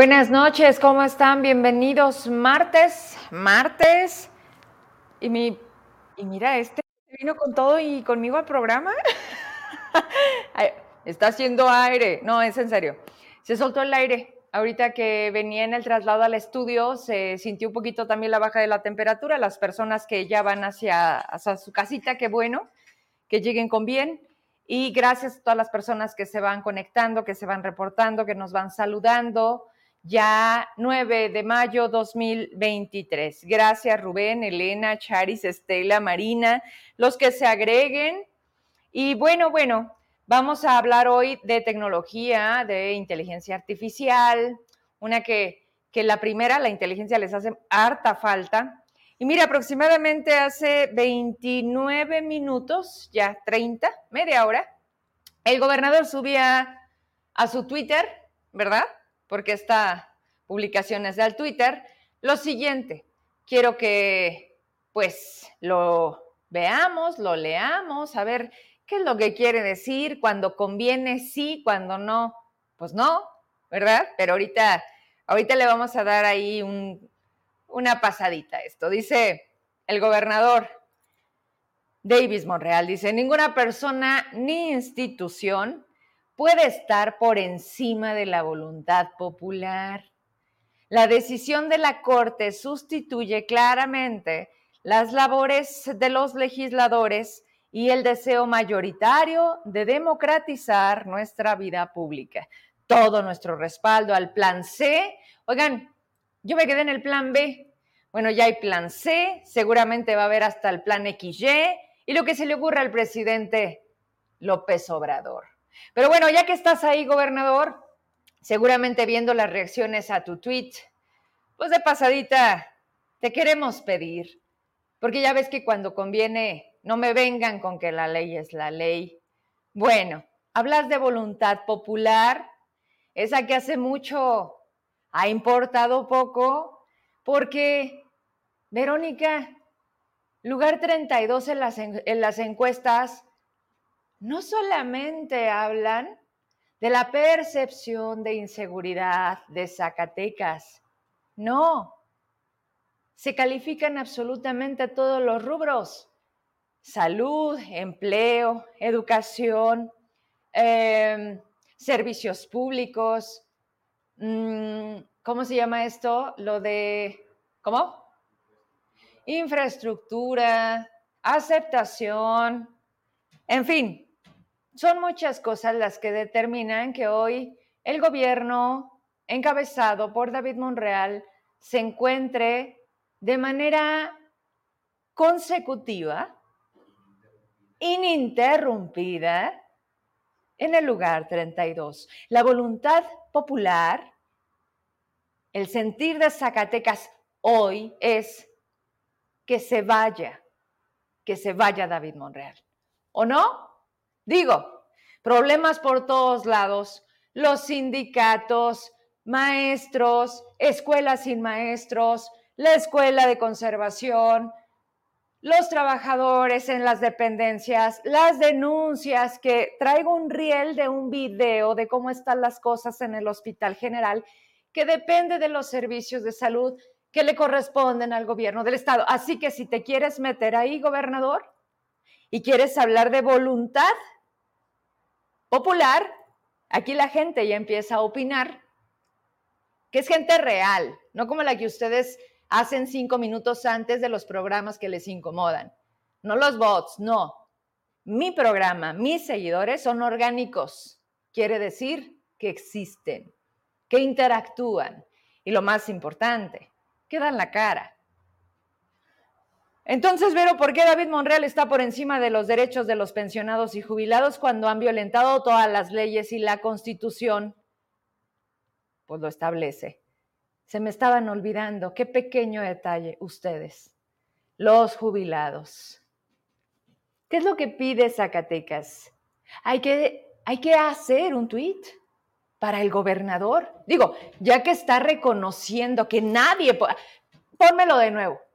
Buenas noches, ¿cómo están? Bienvenidos martes, martes. Y mi y mira, este vino con todo y conmigo al programa. Está haciendo aire. No, es en serio. Se soltó el aire. Ahorita que venía en el traslado al estudio, se sintió un poquito también la baja de la temperatura. Las personas que ya van hacia, hacia su casita, qué bueno, que lleguen con bien. Y gracias a todas las personas que se van conectando, que se van reportando, que nos van saludando ya 9 de mayo 2023. Gracias Rubén, Elena, Charis, Estela, Marina, los que se agreguen. Y bueno, bueno, vamos a hablar hoy de tecnología, de inteligencia artificial, una que, que la primera, la inteligencia les hace harta falta. Y mira, aproximadamente hace 29 minutos, ya 30, media hora, el gobernador subía a su Twitter, ¿verdad? Porque esta publicación es del Twitter, lo siguiente, quiero que pues lo veamos, lo leamos, a ver qué es lo que quiere decir, cuando conviene sí, cuando no, pues no, ¿verdad? Pero ahorita, ahorita le vamos a dar ahí una pasadita a esto. Dice el gobernador Davis Monreal, dice, ninguna persona ni institución puede estar por encima de la voluntad popular. La decisión de la Corte sustituye claramente las labores de los legisladores y el deseo mayoritario de democratizar nuestra vida pública. Todo nuestro respaldo al plan C. Oigan, yo me quedé en el plan B. Bueno, ya hay plan C, seguramente va a haber hasta el plan XY y lo que se le ocurra al presidente López Obrador. Pero bueno, ya que estás ahí, gobernador, seguramente viendo las reacciones a tu tweet, pues de pasadita te queremos pedir, porque ya ves que cuando conviene, no me vengan con que la ley es la ley. Bueno, hablas de voluntad popular, esa que hace mucho ha importado poco, porque, Verónica, lugar 32 en las, en las encuestas, no solamente hablan de la percepción de inseguridad de Zacatecas, no, se califican absolutamente todos los rubros, salud, empleo, educación, em, servicios públicos, mm, ¿cómo se llama esto? Lo de, ¿cómo? Infraestructura, aceptación, en fin, son muchas cosas las que determinan que hoy el gobierno encabezado por David Monreal se encuentre de manera consecutiva, ininterrumpida, en el lugar 32. La voluntad popular, el sentir de Zacatecas hoy es que se vaya, que se vaya David Monreal. ¿O no? Digo, problemas por todos lados, los sindicatos, maestros, escuelas sin maestros, la escuela de conservación, los trabajadores en las dependencias, las denuncias, que traigo un riel de un video de cómo están las cosas en el Hospital General, que depende de los servicios de salud que le corresponden al gobierno del Estado. Así que si te quieres meter ahí, gobernador, y quieres hablar de voluntad, popular, aquí la gente ya empieza a opinar, que es gente real, no como la que ustedes hacen cinco minutos antes de los programas que les incomodan. No los bots, no. Mi programa, mis seguidores son orgánicos. Quiere decir que existen, que interactúan y lo más importante, que dan la cara. Entonces, Vero, ¿por qué David Monreal está por encima de los derechos de los pensionados y jubilados cuando han violentado todas las leyes y la constitución? Pues lo establece. Se me estaban olvidando, qué pequeño detalle ustedes, los jubilados. ¿Qué es lo que pide Zacatecas? Hay que, hay que hacer un tuit para el gobernador. Digo, ya que está reconociendo que nadie... Pónmelo de nuevo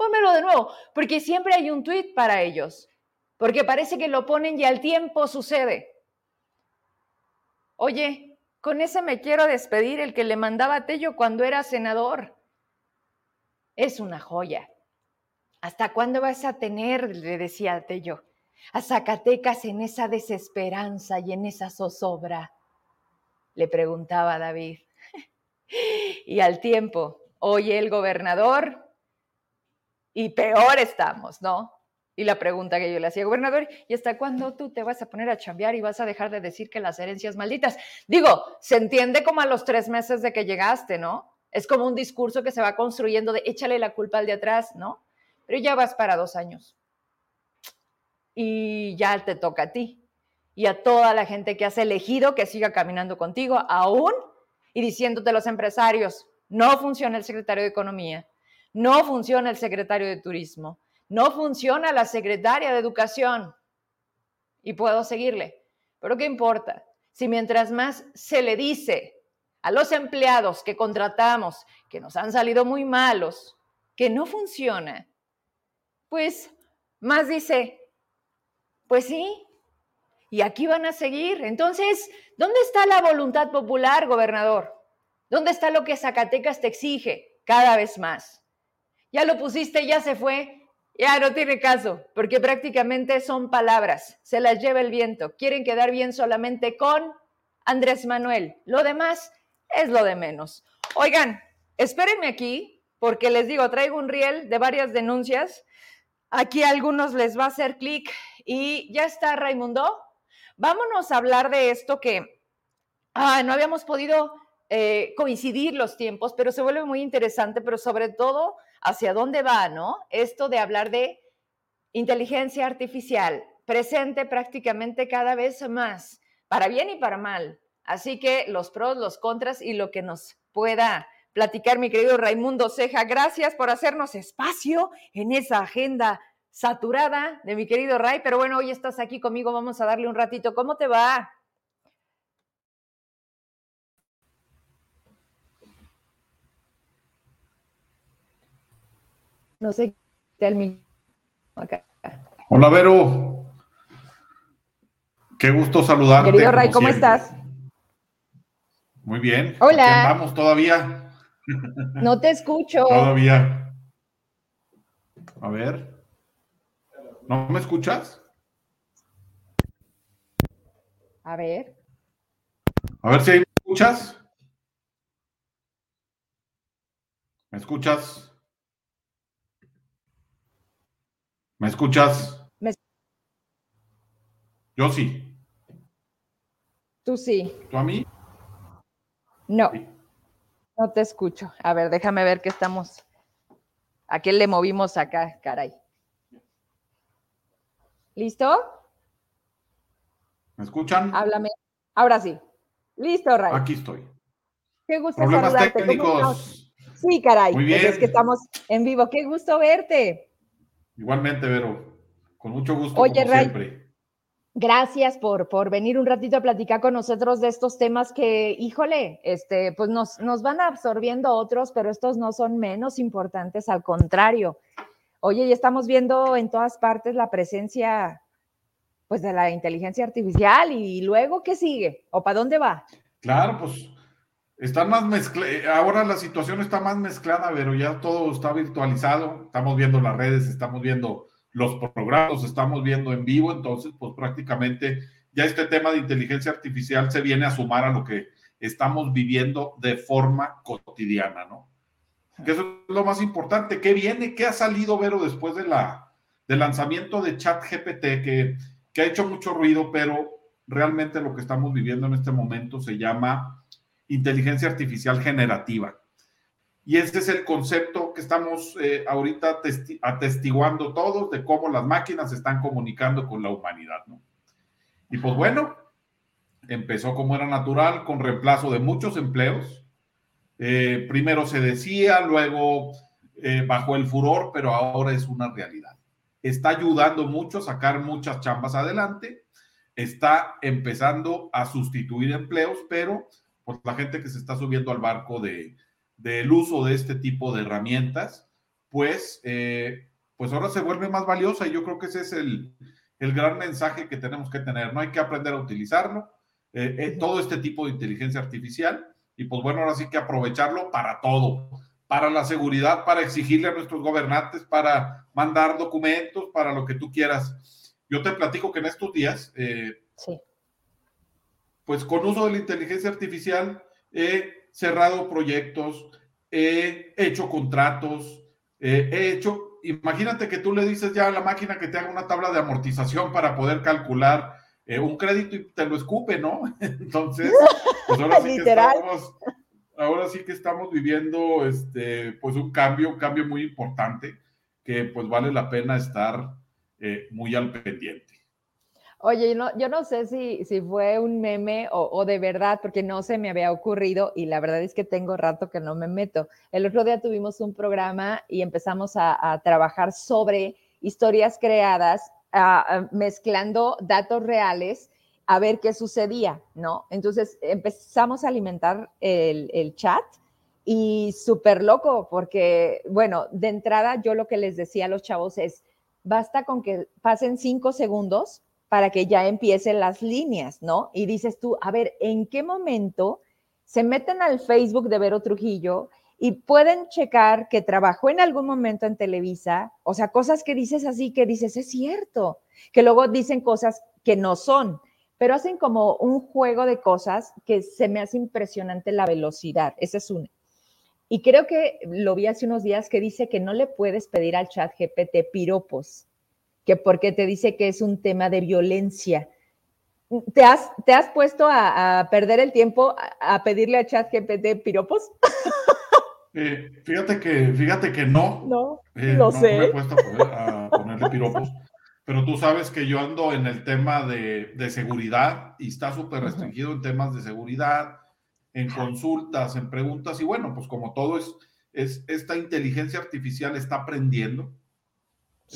Pónmelo de nuevo, porque siempre hay un tweet para ellos, porque parece que lo ponen y al tiempo sucede. Oye, Con ese me quiero despedir, el que le mandaba a Tello cuando era senador. Es una joya. ¿Hasta cuándo vas a tener, le decía a Tello, a Zacatecas en esa desesperanza y en esa zozobra? Le preguntaba David. y al tiempo, oye el gobernador, y peor estamos, ¿no? Y la pregunta que yo le hacía, gobernador, ¿y hasta cuándo tú te vas a poner a chambear y vas a dejar de decir que las herencias malditas? Digo, se entiende como a los tres meses de que llegaste, ¿no? Es como un discurso que se va construyendo de échale la culpa al de atrás, ¿no? Pero ya vas para dos años. Y ya te toca a ti. Y a toda la gente que has elegido que siga caminando contigo, aún y diciéndote los empresarios, no funciona el secretario de Economía, no funciona el secretario de Turismo, no funciona la secretaria de Educación. Y puedo seguirle. Pero ¿qué importa? Si mientras más se le dice a los empleados que contratamos que nos han salido muy malos, que no funciona, pues más dice, pues sí, y aquí van a seguir. Entonces, ¿dónde está la voluntad popular, gobernador? ¿Dónde está lo que Zacatecas te exige cada vez más? Ya lo pusiste, ya se fue, ya no tiene caso, porque prácticamente son palabras, se las lleva el viento. Quieren quedar bien solamente con Andrés Manuel. Lo demás es lo de menos. Oigan, espérenme aquí, porque les digo, traigo un riel de varias denuncias. Aquí a algunos les va a hacer clic y ya está Raimundo. Vámonos a hablar de esto que ah, no habíamos podido eh, coincidir los tiempos, pero se vuelve muy interesante, pero sobre todo hacia dónde va, ¿no? Esto de hablar de inteligencia artificial, presente prácticamente cada vez más, para bien y para mal. Así que los pros, los contras y lo que nos pueda platicar mi querido Raimundo Ceja. Gracias por hacernos espacio en esa agenda saturada de mi querido Ray, pero bueno, hoy estás aquí conmigo, vamos a darle un ratito. ¿Cómo te va? No sé, el acá. Hola, Vero. Qué gusto saludarte. Querido Ray, ¿cómo estás? Muy bien. Hola. Vamos todavía. No te escucho. Todavía. A ver. ¿No me escuchas? A ver. A ver si me escuchas. ¿Me escuchas? ¿Me escuchas? Yo sí. Tú sí. ¿Tú a mí? No. No te escucho. A ver, déjame ver qué estamos. ¿A qué le movimos acá, caray? ¿Listo? ¿Me escuchan? Háblame. Ahora sí. Listo, Ray. Aquí estoy. Qué gusto Problemas técnicos. Sí, caray. Muy pues bien. es que estamos en vivo. Qué gusto verte. Igualmente, Vero. Con mucho gusto, Oye, como Ray, siempre. Gracias por, por venir un ratito a platicar con nosotros de estos temas que, híjole, este, pues nos, nos van absorbiendo otros, pero estos no son menos importantes, al contrario. Oye, y estamos viendo en todas partes la presencia pues de la inteligencia artificial y luego qué sigue o para dónde va. Claro, pues están más mezcladas, ahora la situación está más mezclada, pero ya todo está virtualizado, estamos viendo las redes, estamos viendo los programas, estamos viendo en vivo, entonces pues prácticamente ya este tema de inteligencia artificial se viene a sumar a lo que estamos viviendo de forma cotidiana, ¿no? que eso es lo más importante. ¿Qué viene? ¿Qué ha salido, Vero, después de la, del lanzamiento de ChatGPT, que, que ha hecho mucho ruido, pero realmente lo que estamos viviendo en este momento se llama inteligencia artificial generativa. Y ese es el concepto que estamos eh, ahorita atestiguando todos de cómo las máquinas están comunicando con la humanidad, ¿no? Y pues bueno, empezó como era natural, con reemplazo de muchos empleos, eh, primero se decía, luego eh, bajó el furor, pero ahora es una realidad. Está ayudando mucho a sacar muchas chambas adelante, está empezando a sustituir empleos, pero la gente que se está subiendo al barco de, del uso de este tipo de herramientas, pues, eh, pues ahora se vuelve más valiosa y yo creo que ese es el, el gran mensaje que tenemos que tener. No hay que aprender a utilizarlo, eh, eh, todo este tipo de inteligencia artificial. Y pues bueno, ahora sí que aprovecharlo para todo, para la seguridad, para exigirle a nuestros gobernantes, para mandar documentos, para lo que tú quieras. Yo te platico que en estos días, eh, pues con uso de la inteligencia artificial, he cerrado proyectos, he hecho contratos, he hecho, imagínate que tú le dices ya a la máquina que te haga una tabla de amortización para poder calcular eh, un crédito y te lo escupe, ¿no? Entonces, pues ahora sí que estamos, ahora sí que estamos viviendo este, pues un cambio, un cambio muy importante que pues vale la pena estar eh, muy al pendiente. Oye, yo no sé si, si fue un meme o, de verdad, porque no se me había ocurrido y la verdad es que tengo rato que no me meto. El otro día tuvimos un programa y empezamos a, trabajar sobre historias creadas, mezclando datos reales a ver qué sucedía, ¿no? Entonces empezamos a alimentar el, el chat y súper loco, porque, bueno, de entrada yo lo que les decía a los chavos es, basta con que pasen cinco segundos para que ya empiecen las líneas, ¿no? Y dices tú, a ver, ¿en qué momento se meten al Facebook de Vero Trujillo y pueden checar que trabajó en algún momento en Televisa? O sea, cosas que dices así, que dices, es cierto, que luego dicen cosas que no son, pero hacen como un juego de cosas que se me hace impresionante la velocidad. Ese es uno. Y creo que lo vi hace unos días que dice que no le puedes pedir al chat GPT piropos que porque te dice que es un tema de violencia. ¿Te has, te has puesto a, perder el tiempo a, pedirle a ChatGPT piropos? Eh, fíjate que, fíjate que no. No, eh, no, sé. me he puesto a, ponerle piropos. pero tú sabes que yo ando en el tema de, de seguridad y está súper restringido en temas de seguridad, en consultas, en preguntas, y bueno, pues como todo es, es esta inteligencia artificial está aprendiendo.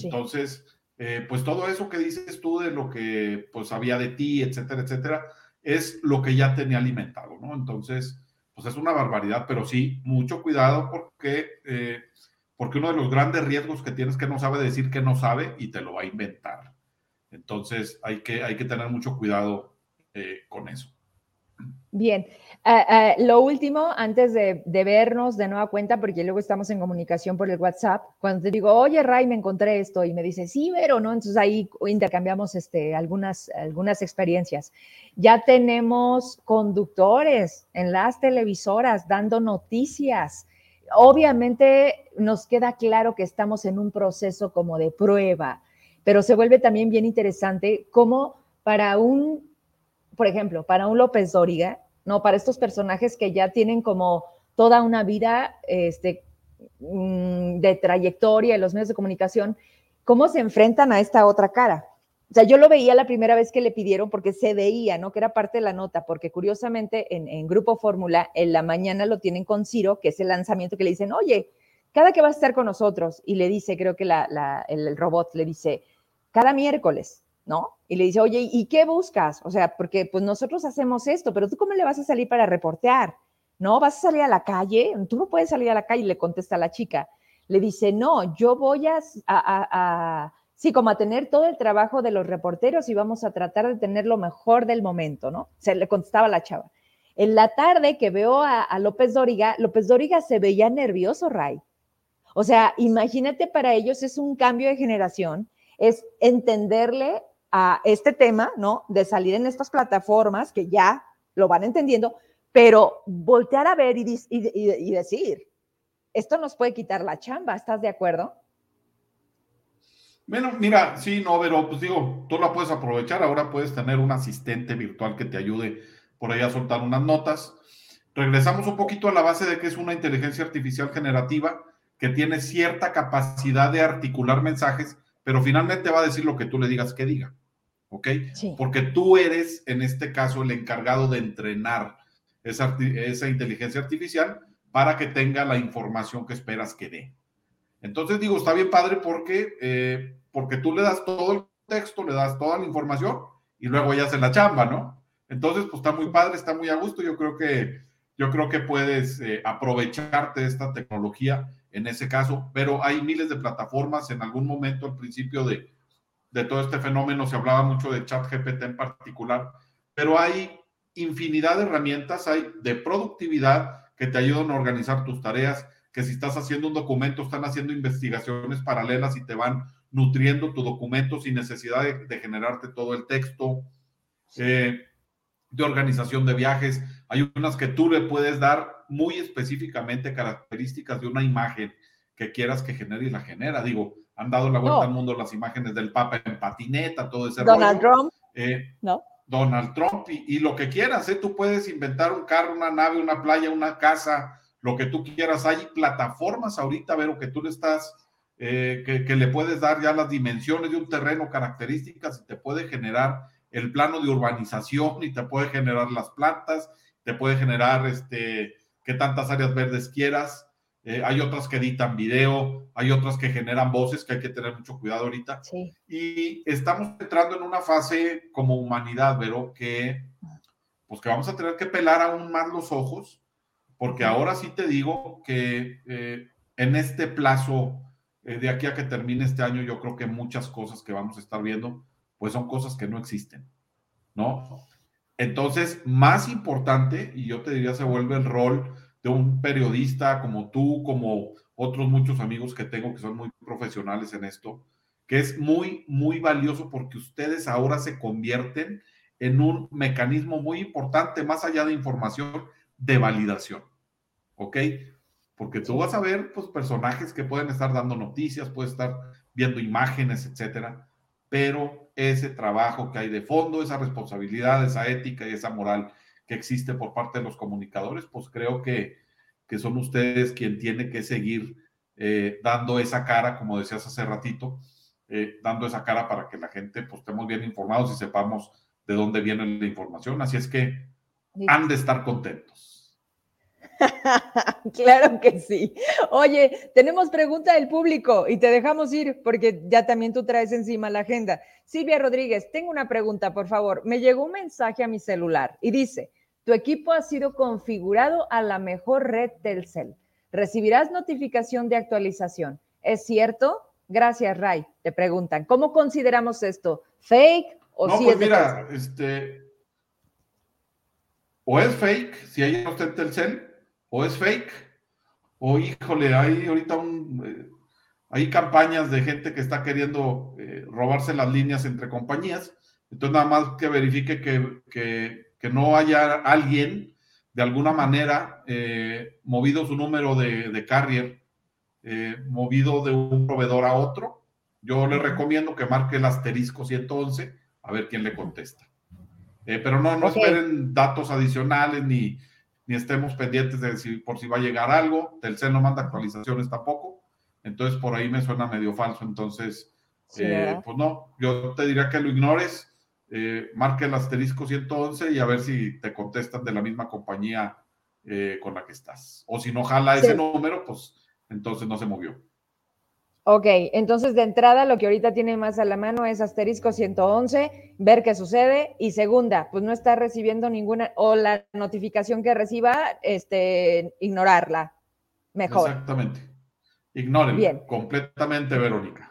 Entonces, eh, pues todo eso que dices tú de lo que pues había de ti, etcétera, etcétera, es lo que ya tenía alimentado, ¿no? Entonces, pues es una barbaridad, pero sí, mucho cuidado porque, eh, porque uno de los grandes riesgos que tienes que no sabe decir que no sabe y te lo va a inventar. Entonces, hay que, hay que tener mucho cuidado eh, con eso. Bien, eh, eh, lo último, antes de, vernos de nueva cuenta, porque luego estamos en comunicación por el WhatsApp, cuando te digo, oye, Ray, me encontré esto, y me dice, sí, pero no, entonces ahí intercambiamos este, algunas, algunas experiencias. Ya tenemos conductores en las televisoras dando noticias. Obviamente nos queda claro que estamos en un proceso como de prueba, pero se vuelve también bien interesante cómo para un por ejemplo, para un López Dóriga, ¿no? Para estos personajes que ya tienen como toda una vida este, mm, de trayectoria en los medios de comunicación, ¿cómo se enfrentan a esta otra cara? O sea, yo lo veía la primera vez que le pidieron porque se veía, ¿no? Que era parte de la nota, porque curiosamente en, Grupo Fórmula, en la mañana lo tienen con Ciro, que es el lanzamiento que le dicen, oye, cada que vas a estar con nosotros, y le dice, creo que el robot le dice, cada miércoles, ¿no? Y le dice, oye, ¿y qué buscas? O sea, porque pues nosotros hacemos esto, pero tú cómo le vas a salir para reportear? ¿No? ¿Vas a salir a la calle? Tú no puedes salir a la calle, le contesta la chica. Le dice, no, yo voy a, sí, como a tener todo el trabajo de los reporteros y vamos a tratar de tener lo mejor del momento, ¿no? Se le contestaba la chava. En la tarde que veo a, a López Dóriga, López Dóriga se veía nervioso, Ray. O sea, imagínate para ellos es un cambio de generación, es entenderle a este tema, ¿no? De salir en estas plataformas que ya lo van entendiendo, pero voltear a ver y, decir, esto nos puede quitar la chamba, ¿estás de acuerdo? Bueno, mira, sí, no, pero pues digo, tú la puedes aprovechar, ahora puedes tener un asistente virtual que te ayude por ahí a soltar unas notas. Regresamos un poquito a la base de que es una inteligencia artificial generativa que tiene cierta capacidad de articular mensajes, pero finalmente va a decir lo que tú le digas que diga. ¿Ok? Porque tú eres, en este caso, el encargado de entrenar esa, esa inteligencia artificial para que tenga la información que esperas que dé. Entonces digo, está bien padre porque, eh, porque tú le das todo el texto, le das toda la información y luego ya hace la chamba, ¿no? Entonces, pues está muy padre, está muy a gusto. Yo creo que, yo creo que puedes eh, aprovecharte de esta tecnología en ese caso, pero hay miles de plataformas. En algún momento, al principio de, de todo este fenómeno, se hablaba mucho de chat GPT en particular, pero hay infinidad de herramientas, hay de productividad que te ayudan a organizar tus tareas, que si estás haciendo un documento, están haciendo investigaciones paralelas y te van nutriendo tu documento sin necesidad de, generarte todo el texto. Eh, de organización de viajes. Hay unas que tú le puedes dar muy específicamente características de una imagen que quieras que genere y la genera. Digo, han dado la vuelta al mundo las imágenes del Papa en patineta, todo ese Donald Trump. Eh, no. Donald Trump y, lo que quieras, ¿eh? tú puedes inventar un carro, una nave, una playa, una casa, lo que tú quieras. Hay plataformas ahorita, Vero, que tú le estás, eh, que, que, le puedes dar ya las dimensiones de un terreno, características y te puede generar el plano de urbanización y te puede generar las plantas, te puede generar este, qué tantas áreas verdes quieras. Eh, hay otras que editan video, hay otras que generan voces, que hay que tener mucho cuidado ahorita. Y estamos entrando en una fase como humanidad, pero que, pues que vamos a tener que pelar aún más los ojos, porque ahora sí te digo que eh, en este plazo, eh, de aquí a que termine este año, yo creo que muchas cosas que vamos a estar viendo pues son cosas que no existen, ¿no? Entonces, más importante, y yo te diría, se vuelve el rol de un periodista como tú, como otros muchos amigos que tengo que son muy profesionales en esto, que es muy, muy valioso porque ustedes ahora se convierten en un mecanismo muy importante, más allá de información, de validación, ¿ok? Porque tú vas a ver, pues, personajes que pueden estar dando noticias, puedes estar viendo imágenes, etcétera, pero ese trabajo que hay de fondo, esa responsabilidad, esa ética y esa moral que existe por parte de los comunicadores, pues creo que, que son ustedes quien tiene que seguir eh, dando esa cara, como decías hace ratito, eh, dando esa cara para que la gente pues estemos bien informados y sepamos de dónde viene la información. Así es que han de estar contentos. claro que sí. Oye, tenemos pregunta del público y te dejamos ir porque ya también tú traes encima la agenda. Silvia Rodríguez, tengo una pregunta, por favor. Me llegó un mensaje a mi celular y dice, tu equipo ha sido configurado a la mejor red Telcel. Recibirás notificación de actualización. ¿Es cierto? Gracias, Ray. Te preguntan, ¿cómo consideramos esto? ¿Fake o no, pues mira, este, o es fake, si hay usted Telcel, o es fake, o híjole, hay ahorita un, eh, hay campañas de gente que está queriendo eh, robarse las líneas entre compañías, entonces nada más que verifique que, no haya alguien de alguna manera eh, movido su número de, carrier, movido de un proveedor a otro, yo le recomiendo que marque el asterisco 111 a ver quién le contesta. pero no, no esperen datos adicionales ni, ni estemos pendientes de si, por si va a llegar algo. Telcel no manda actualizaciones tampoco. Entonces, por ahí me suena medio falso. Entonces, eh, pues no, yo te diría que lo ignores, eh, marque el asterisco 111 y a ver si te contestan de la misma compañía eh, con la que estás. O si no jala ese número, pues entonces no se movió. Ok, entonces de entrada lo que ahorita tiene más a la mano es asterisco 111, ver qué sucede. Y segunda, pues no está recibiendo ninguna, o la notificación que reciba, este, ignorarla. Mejor. Exactamente. Ignórenla. Bien. Completamente, Verónica.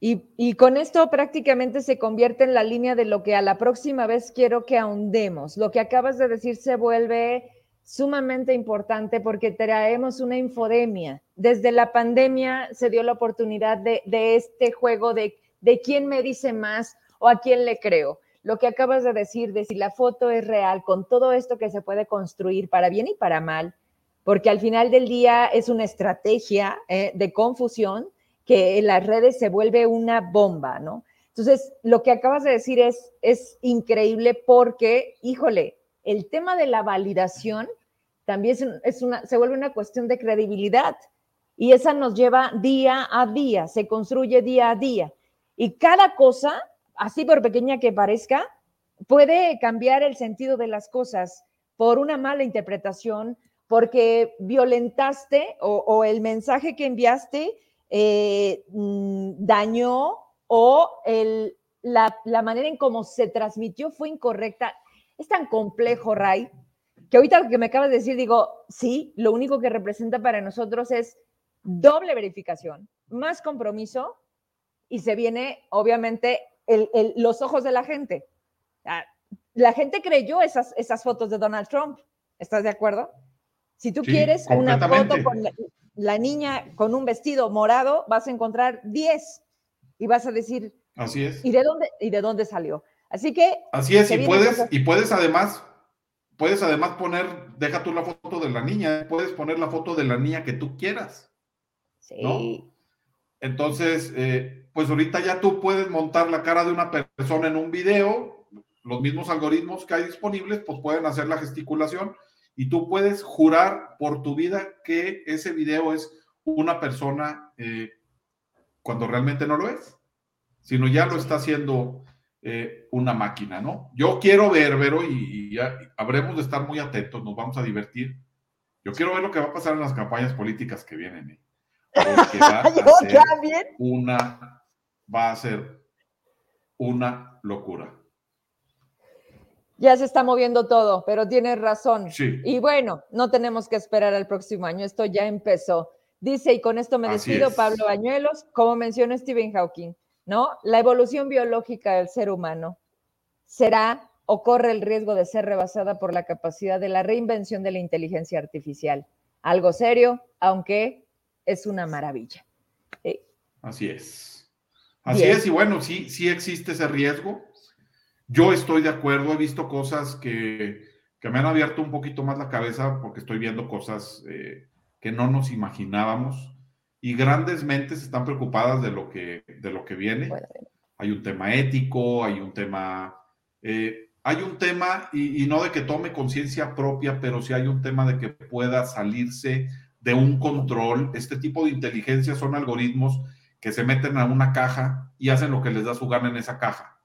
Y, y, con esto prácticamente se convierte en la línea de lo que a la próxima vez quiero que ahondemos. Lo que acabas de decir se vuelve sumamente importante porque traemos una infodemia. Desde la pandemia se dio la oportunidad de, este juego de, de quién me dice más o a quién le creo. Lo que acabas de decir, de si la foto es real, con todo esto que se puede construir para bien y para mal, porque al final del día es una estrategia eh, de confusión que en las redes se vuelve una bomba, ¿no? Entonces, lo que acabas de decir es, es increíble porque, híjole, el tema de la validación también es una, se vuelve una cuestión de credibilidad y esa nos lleva día a día, se construye día a día. Y cada cosa, así por pequeña que parezca, puede cambiar el sentido de las cosas por una mala interpretación, porque violentaste o, el mensaje que enviaste eh, mm, dañó o la, la, manera en cómo se transmitió fue incorrecta. Es tan complejo, Ray, que ahorita lo que me acabas de decir, digo, sí, lo único que representa para nosotros es doble verificación, más compromiso y se viene, obviamente, los ojos de la gente. la gente creyó esas, esas fotos de Donald Trump. ¿Estás de acuerdo? Si tú quieres una foto con la, niña con un vestido morado, vas a encontrar 10 y vas a decir, así es. ¿Y de dónde, y de dónde salió? Así que... Así es, y puedes, y puedes además, puedes además poner, deja tú la foto de la niña, puedes poner la foto de la niña que tú quieras. Sí. Entonces, eh, pues ahorita ya tú puedes montar la cara de una persona en un video, los mismos algoritmos que hay disponibles, pues pueden hacer la gesticulación y tú puedes jurar por tu vida que ese video es una persona eh, cuando realmente no lo es, sino ya lo está haciendo eh, una máquina, ¿no? Yo quiero ver, Vero, y, ya habremos de estar muy atentos, nos vamos a divertir. Yo quiero ver lo que va a pasar en las campañas políticas que vienen. ¿eh? Porque va a ser una, va a ser una locura. Ya se está moviendo todo, pero tienes razón. Y bueno, no tenemos que esperar al próximo año, esto ya empezó. Dice, y con esto me despido, Pablo Bañuelos, como mencionó Stephen Hawking, ¿no? La evolución biológica del ser humano será o corre el riesgo de ser rebasada por la capacidad de la reinvención de la inteligencia artificial. Algo serio, aunque es una maravilla. Así es. Así es, y bueno, sí, sí existe ese riesgo. Yo estoy de acuerdo, he visto cosas que, me han abierto un poquito más la cabeza porque estoy viendo cosas eh, que no nos imaginábamos y grandes mentes están preocupadas de lo que, de lo que viene. Hay un tema ético, hay un tema, eh, hay un tema, y, y no de que tome conciencia propia, pero sí hay un tema de que pueda salirse de un control. Este tipo de inteligencia son algoritmos que se meten a una caja y hacen lo que les da su gana en esa caja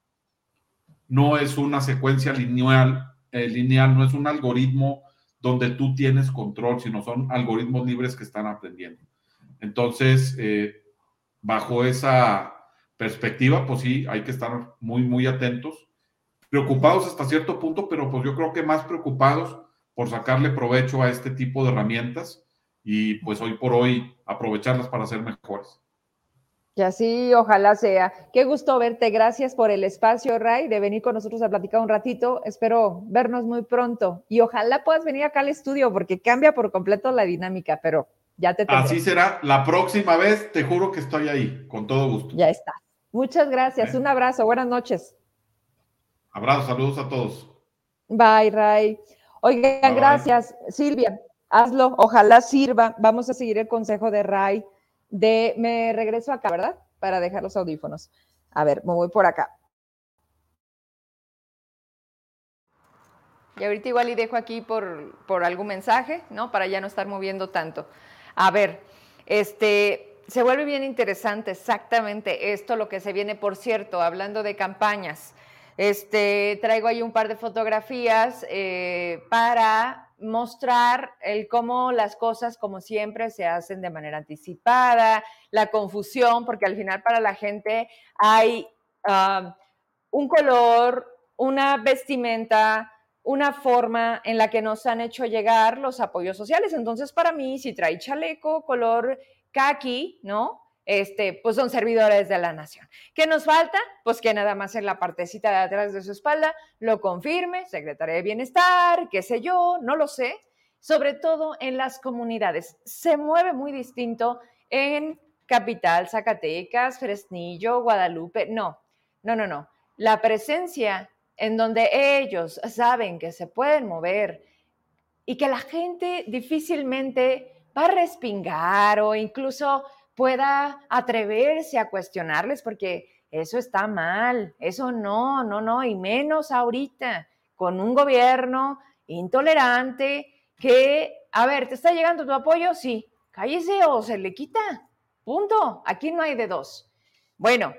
no es una secuencia lineal, eh, lineal, no es un algoritmo donde tú tienes control, sino son algoritmos libres que están aprendiendo. Entonces, eh, bajo esa perspectiva, pues sí, hay que estar muy, muy atentos, preocupados hasta cierto punto, pero pues yo creo que más preocupados por sacarle provecho a este tipo de herramientas y pues hoy por hoy aprovecharlas para ser mejores. Y así, ojalá sea. Qué gusto verte. Gracias por el espacio, Ray, de venir con nosotros a platicar un ratito. Espero vernos muy pronto. Y ojalá puedas venir acá al estudio porque cambia por completo la dinámica, pero ya te Así será. La próxima vez te juro que estoy ahí, con todo gusto. Ya está. Muchas gracias. Un abrazo. Buenas noches. Abrazo, saludos a todos. Bye, Ray. Oigan, gracias. Silvia, hazlo. Ojalá sirva. Vamos a seguir el consejo de Ray de, me regreso acá, ¿verdad? Para dejar los audífonos. A ver, me voy por acá. Y ahorita igual y dejo aquí por, por algún mensaje, ¿no? Para ya no estar moviendo tanto. A ver, este, se vuelve bien interesante exactamente esto, lo que se viene, por cierto, hablando de campañas. Este, traigo ahí un par de fotografías eh, para mostrar el cómo las cosas, como siempre, se hacen de manera anticipada, la confusión, porque al final para la gente hay ah, un color, una vestimenta, una forma en la que nos han hecho llegar los apoyos sociales. Entonces, para mí, si trae chaleco, color kaki, ¿no? este, pues son servidores de la nación. ¿Qué nos falta? Pues que nada más en la partecita de atrás de su espalda lo confirme, Secretaría de Bienestar, qué sé yo, no lo sé, sobre todo en las comunidades. Se mueve muy distinto en Capital, Zacatecas, Fresnillo, Guadalupe, no, no, no, no. La presencia en donde ellos saben que se pueden mover y que la gente difícilmente va a respingar o incluso pueda atreverse a cuestionarles, porque eso está mal, eso no, no, no, y menos ahorita, con un gobierno intolerante que, a ver, ¿te está llegando tu apoyo? Sí, cállese o se le quita. Punto. Aquí no hay de dos. Bueno,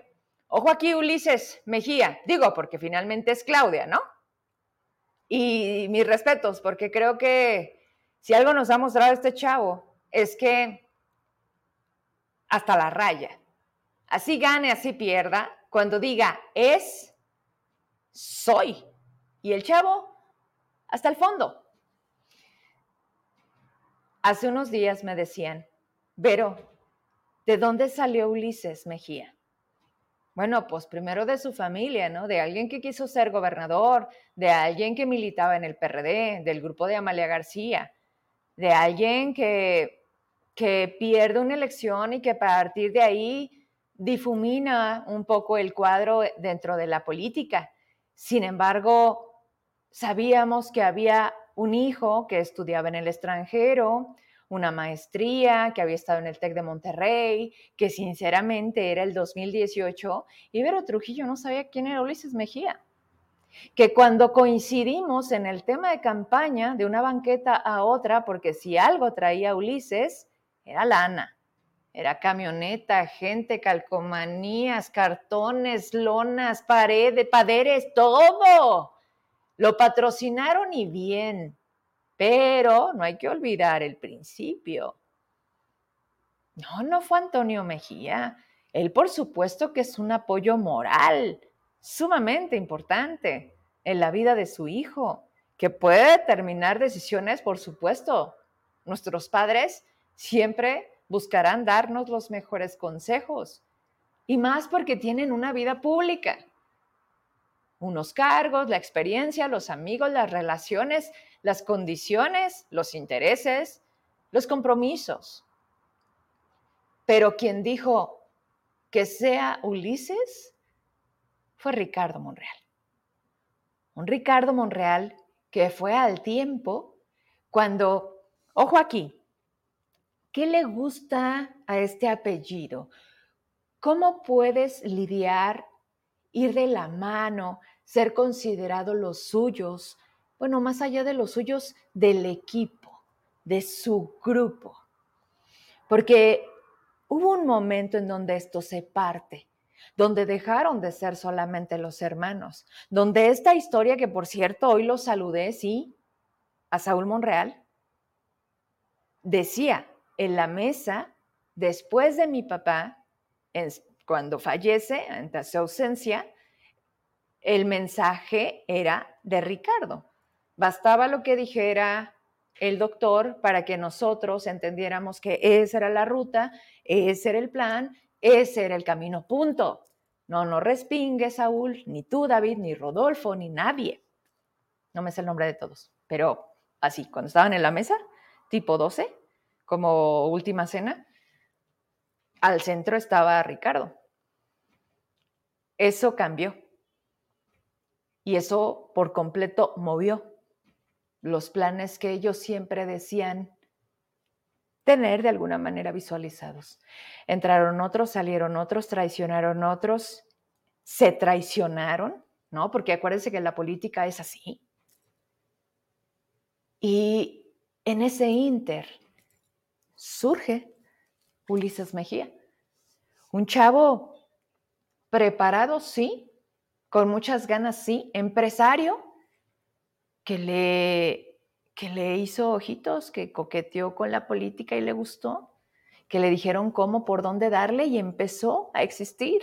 ojo aquí Ulises Mejía, digo porque finalmente es Claudia, ¿no? Y mis respetos, porque creo que si algo nos ha mostrado este chavo es que hasta la raya. Así gane, así pierda, cuando diga es, soy. Y el chavo, hasta el fondo. Hace unos días me decían, Vero, ¿de dónde salió Ulises Mejía? Bueno, pues primero de su familia, ¿no? De alguien que quiso ser gobernador, de alguien que militaba en el PRD, del grupo de Amalia García, de alguien que, que pierde una elección y que a partir de ahí difumina un poco el cuadro dentro de la política. Sin embargo, sabíamos que había un hijo que estudiaba en el extranjero, una maestría, que había estado en el TEC de Monterrey, que sinceramente era el 2018, Ibero Trujillo no sabía quién era Ulises Mejía. Que cuando coincidimos en el tema de campaña de una banqueta a otra, porque si algo traía Ulises, era lana, era camioneta, gente, calcomanías, cartones, lonas, paredes, paderes, todo. Lo patrocinaron y bien. Pero no hay que olvidar el principio. No, no fue Antonio Mejía. Él, por supuesto, que es un apoyo moral sumamente importante en la vida de su hijo, que puede determinar decisiones, por supuesto. Nuestros padres siempre buscarán darnos los mejores consejos, y más porque tienen una vida pública. Unos cargos, la experiencia, los amigos, las relaciones, las condiciones, los intereses, los compromisos. Pero quien dijo que sea Ulises fue Ricardo Monreal. Un Ricardo Monreal que fue al tiempo cuando, ojo aquí, ¿qué le gusta a este apellido? ¿Cómo puedes lidiar, ir de la mano, ser considerado los suyos, bueno, más allá de los suyos, del equipo, de su grupo. Porque hubo un momento en donde esto se parte, donde dejaron de ser solamente los hermanos, donde esta historia, que por cierto hoy lo saludé, sí, a Saúl Monreal, decía en la mesa, después de mi papá, cuando fallece, ante su ausencia, el mensaje era de Ricardo. Bastaba lo que dijera el doctor para que nosotros entendiéramos que esa era la ruta, ese era el plan, ese era el camino, punto. No, no respingue, Saúl, ni tú, David, ni Rodolfo, ni nadie. No me sé el nombre de todos, pero así, cuando estaban en la mesa, tipo 12, como última cena, al centro estaba Ricardo. Eso cambió. Y eso por completo movió los planes que ellos siempre decían tener de alguna manera visualizados. Entraron otros, salieron otros, traicionaron otros, se traicionaron, ¿no? Porque acuérdense que la política es así. Y en ese inter surge Ulises Mejía, un chavo preparado, sí, con muchas ganas, sí, empresario, que le, que le hizo ojitos, que coqueteó con la política y le gustó, que le dijeron cómo, por dónde darle y empezó a existir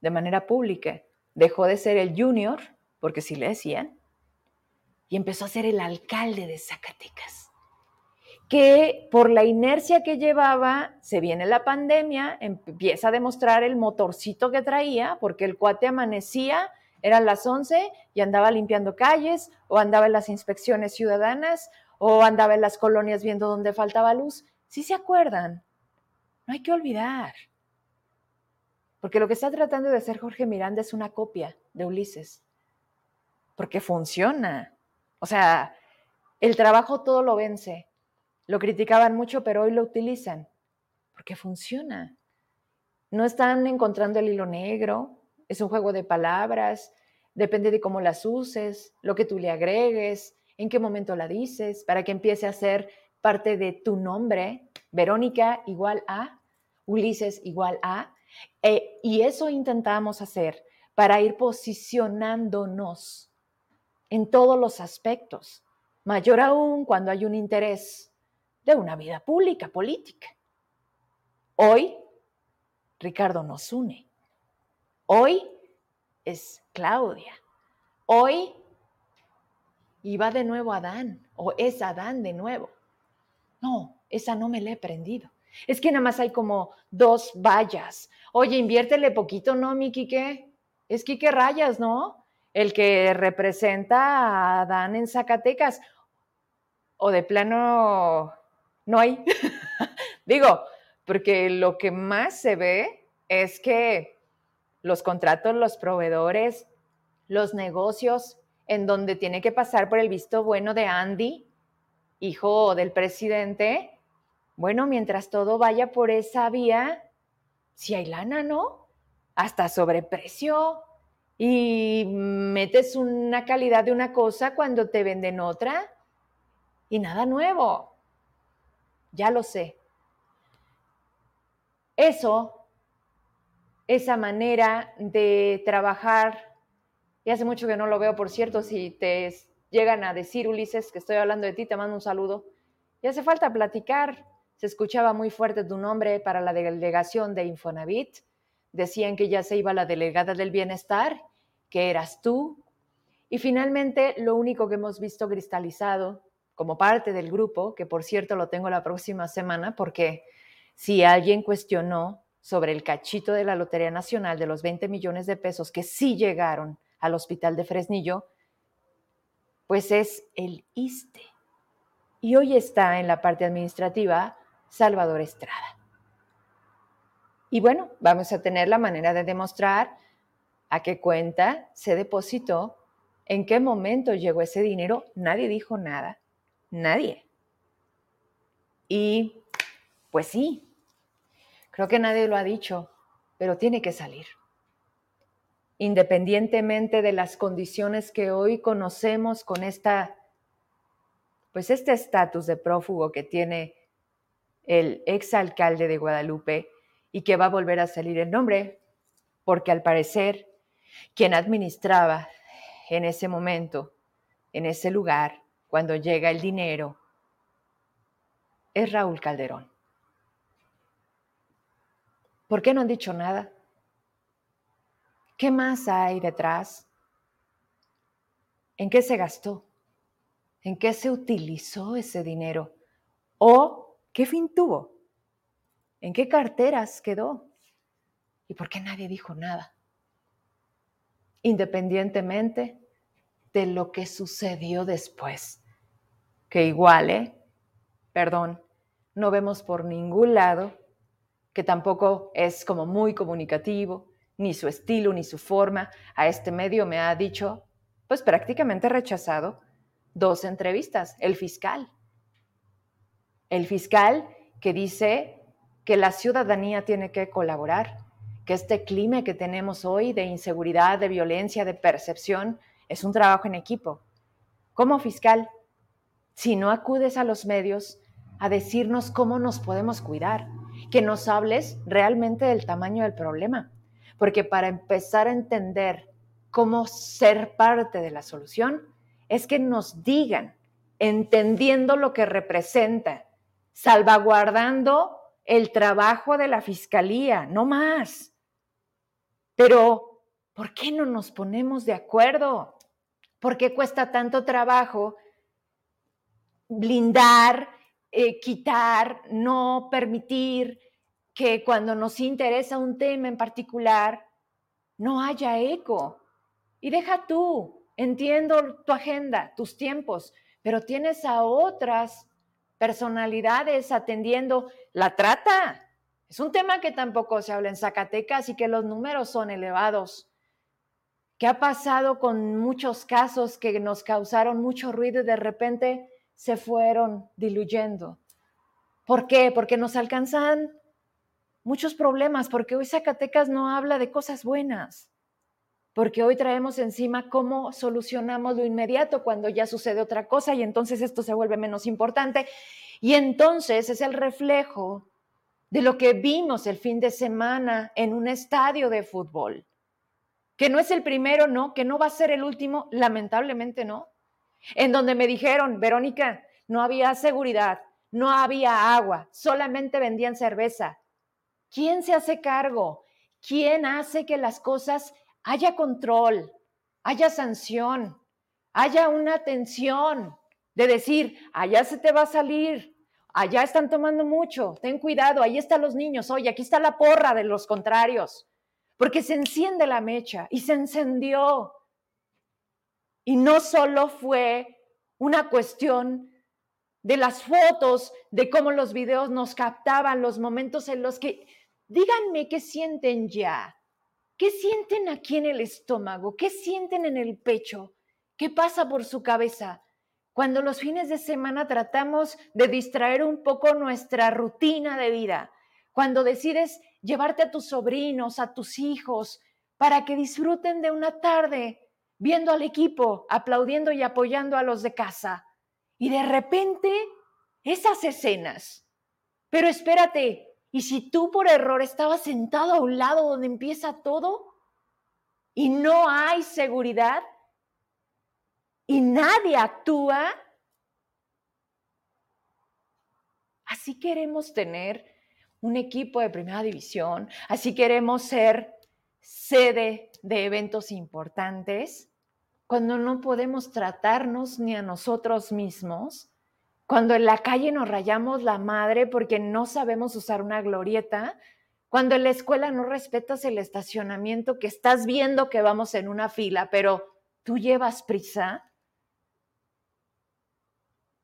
de manera pública. Dejó de ser el junior, porque sí le decían, y empezó a ser el alcalde de Zacatecas. Que por la inercia que llevaba, se viene la pandemia, empieza a demostrar el motorcito que traía, porque el cuate amanecía eran las 11 y andaba limpiando calles o andaba en las inspecciones ciudadanas o andaba en las colonias viendo dónde faltaba luz. Si se acuerdan, no hay que olvidar. Porque lo que está tratando de hacer Jorge Miranda es una copia de Ulises. Porque funciona. O sea, el trabajo todo lo vence. Lo criticaban mucho, pero hoy lo utilizan. Porque funciona. No están encontrando el hilo negro, es un juego de palabras, depende de cómo las uses, lo que tú le agregues, en qué momento la dices, para que empiece a ser parte de tu nombre, Verónica igual a, Ulises igual a, eh, y eso intentamos hacer para ir posicionándonos en todos los aspectos, mayor aún cuando hay un interés de una vida pública, política. Hoy, Ricardo nos une. Hoy es Claudia. Hoy iba de nuevo Adán o es Adán de nuevo. No, esa no me la he prendido. Es que nada más hay como dos vallas. Oye, inviértele poquito, ¿no, mi Quique? Es Quique Rayas, ¿no? El que representa a Adán en Zacatecas. O de plano, no hay. Digo, porque lo que más se ve es que los contratos, los proveedores, los negocios, en donde tiene que pasar por el visto bueno de Andy, hijo del presidente, bueno, mientras todo vaya por esa vía, si hay lana, ¿no? Hasta sobreprecio. Y metes una calidad de una cosa cuando te venden otra y nada nuevo. Ya lo sé. Eso, esa manera de trabajar, y hace mucho que no lo veo, por cierto, si te llegan a decir, Ulises, que estoy hablando de ti, te mando un saludo. Y hace falta platicar, se escuchaba muy fuerte tu nombre para la delegación de Infonavit. Decían que ya se iba la delegada del bienestar, que eras tú. Y finalmente, lo único que hemos visto cristalizado como parte del grupo, que por cierto lo tengo la próxima semana, porque si alguien cuestionó sobre el cachito de la Lotería Nacional de los 20 millones de pesos que sí llegaron al hospital de Fresnillo, pues es el ISTE. Y hoy está en la parte administrativa Salvador Estrada. Y bueno, vamos a tener la manera de demostrar a qué cuenta se depositó, en qué momento llegó ese dinero. Nadie dijo nada, nadie. Y pues sí, creo que nadie lo ha dicho, pero tiene que salir. Independientemente de las condiciones que hoy conocemos con esta, pues este estatus de prófugo que tiene el exalcalde de Guadalupe, y que va a volver a salir el nombre, porque al parecer quien administraba en ese momento, en ese lugar, cuando llega el dinero, es Raúl Calderón. ¿Por qué no han dicho nada? ¿Qué más hay detrás? ¿En qué se gastó? ¿En qué se utilizó ese dinero? ¿O ¿Qué fin tuvo? ¿En qué carteras quedó? ¿Y por qué nadie dijo nada? Independientemente de lo que sucedió después, que igual, ¿eh? Perdón, no vemos por ningún lado, que tampoco es como muy comunicativo, ni su estilo, ni su forma. A este medio me ha dicho, pues prácticamente rechazado, dos entrevistas, el fiscal el fiscal que dice que la ciudadanía tiene que colaborar, que este clima que tenemos hoy de inseguridad, de violencia, de percepción, es un trabajo en equipo. Como fiscal, si no acudes a los medios a decirnos cómo nos podemos cuidar, que nos hables realmente del tamaño del problema, porque para empezar a entender cómo ser parte de la solución, es que nos digan, entendiendo lo que representa, salvaguardando el trabajo de la fiscalía, no más. Pero, ¿por qué no nos ponemos de acuerdo? ¿Por qué cuesta tanto trabajo blindar, eh, quitar, no permitir que cuando nos interesa un tema en particular no haya eco? Y deja tú, entiendo tu agenda, tus tiempos, pero tienes a otras personalidades atendiendo la trata. Es un tema que tampoco se habla en Zacatecas y que los números son elevados. ¿Qué ha pasado con muchos casos que nos causaron mucho ruido y de repente se fueron diluyendo? ¿Por qué? Porque nos alcanzan muchos problemas, porque hoy Zacatecas no habla de cosas buenas, porque hoy traemos encima cómo solucionamos lo inmediato cuando ya sucede otra cosa y entonces esto se vuelve menos importante. Y entonces es el reflejo de lo que vimos el fin de semana en un estadio de fútbol. Que no es el primero, no, que no va a ser el último, lamentablemente no. En donde me dijeron, Verónica, no había seguridad, no había agua, solamente vendían cerveza. ¿Quién se hace cargo? ¿Quién hace que las cosas haya control, haya sanción, haya una atención? de decir, allá se te va a salir, allá están tomando mucho, ten cuidado, ahí están los niños, oye, aquí está la porra de los contrarios, porque se enciende la mecha y se encendió. Y no solo fue una cuestión de las fotos, de cómo los videos nos captaban los momentos en los que, díganme qué sienten ya, qué sienten aquí en el estómago, qué sienten en el pecho, qué pasa por su cabeza cuando los fines de semana tratamos de distraer un poco nuestra rutina de vida, cuando decides llevarte a tus sobrinos, a tus hijos, para que disfruten de una tarde viendo al equipo, aplaudiendo y apoyando a los de casa. Y de repente, esas escenas. Pero espérate, ¿y si tú por error estabas sentado a un lado donde empieza todo? Y no hay seguridad, y nadie actúa, así queremos tener un equipo de primera división, así queremos ser sede de eventos importantes, cuando no podemos tratarnos ni a nosotros mismos, cuando en la calle nos rayamos la madre porque no sabemos usar una glorieta, cuando en la escuela no respetas el estacionamiento que estás viendo que vamos en una fila, pero tú llevas prisa,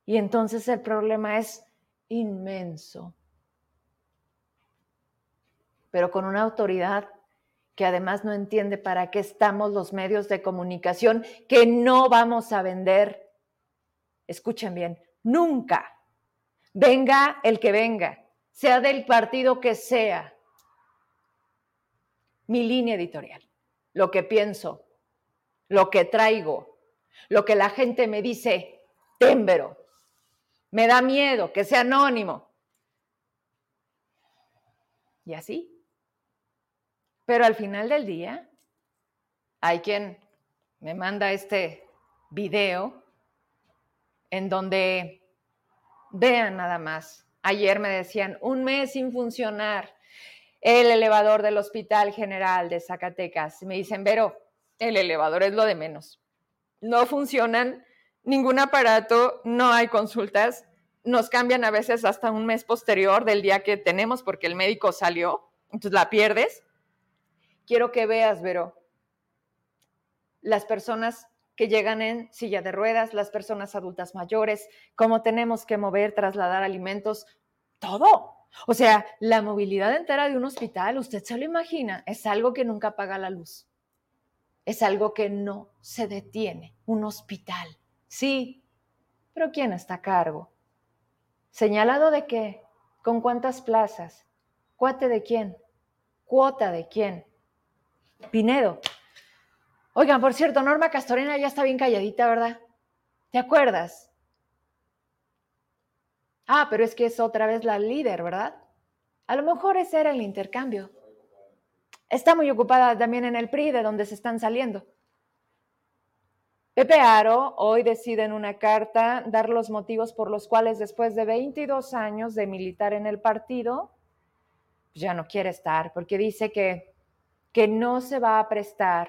y entonces el problema es inmenso. Pero con una autoridad que además no entiende para qué estamos los medios de comunicación, que no vamos a vender. Escuchen bien, nunca. Venga el que venga, sea del partido que sea. Mi línea editorial, lo que pienso, lo que traigo, lo que la gente me dice, témbero, me da miedo que sea anónimo. Y así. Pero al final del día, hay quien me manda este video en donde vean nada más. Ayer me decían, un mes sin funcionar el elevador del Hospital General de Zacatecas. Me dicen, Vero, el elevador es lo de menos. No funcionan ningún aparato, no hay consultas, nos cambian a veces hasta un mes posterior del día que tenemos porque el médico salió, entonces la pierdes. Quiero que veas, Vero, las personas que llegan en silla de ruedas, las personas adultas mayores, cómo tenemos que mover, trasladar alimentos, todo. O sea, la movilidad entera de un hospital, usted se lo imagina, es algo que nunca apaga la luz. Es algo que no se detiene. Un hospital. Sí, pero ¿quién está a cargo? ¿Señalado de qué? ¿Con cuántas plazas? ¿Cuate de quién? ¿Cuota de quién? Pinedo. Oigan, por cierto, Norma Castorena ya está bien calladita, ¿verdad? ¿Te acuerdas? Ah, pero es que es otra vez la líder, ¿verdad? A lo mejor ese era el intercambio. Está muy ocupada también en el PRI, de donde se están saliendo. Pepe Aro hoy decide en una carta dar los motivos por los cuales después de 22 años de militar en el partido, ya no quiere estar, porque dice que, que no se va a prestar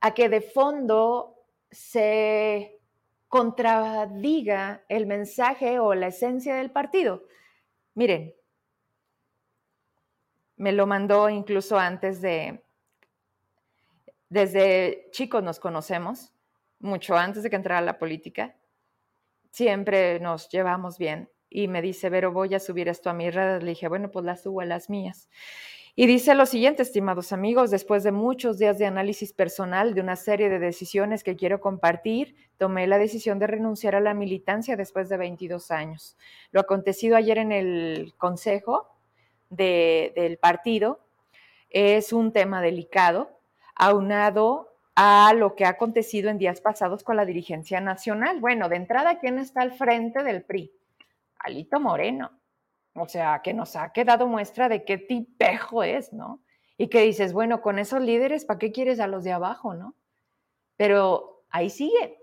a que de fondo se contradiga el mensaje o la esencia del partido. Miren, me lo mandó incluso antes de, desde chicos nos conocemos, mucho antes de que entrara a la política. Siempre nos llevamos bien. Y me dice, Vero, voy a subir esto a mis redes. Le dije, bueno, pues las subo a las mías. Y dice lo siguiente, estimados amigos, después de muchos días de análisis personal de una serie de decisiones que quiero compartir, tomé la decisión de renunciar a la militancia después de 22 años. Lo acontecido ayer en el consejo del partido es un tema delicado aunado a lo que ha acontecido en días pasados con la dirigencia nacional. Bueno, de entrada, ¿quién está al frente del PRI? Alito Moreno. O sea, que nos ha quedado muestra de qué tipejo es, ¿no? Y que dices, bueno, con esos líderes, ¿para qué quieres a los de abajo, no? Pero ahí sigue,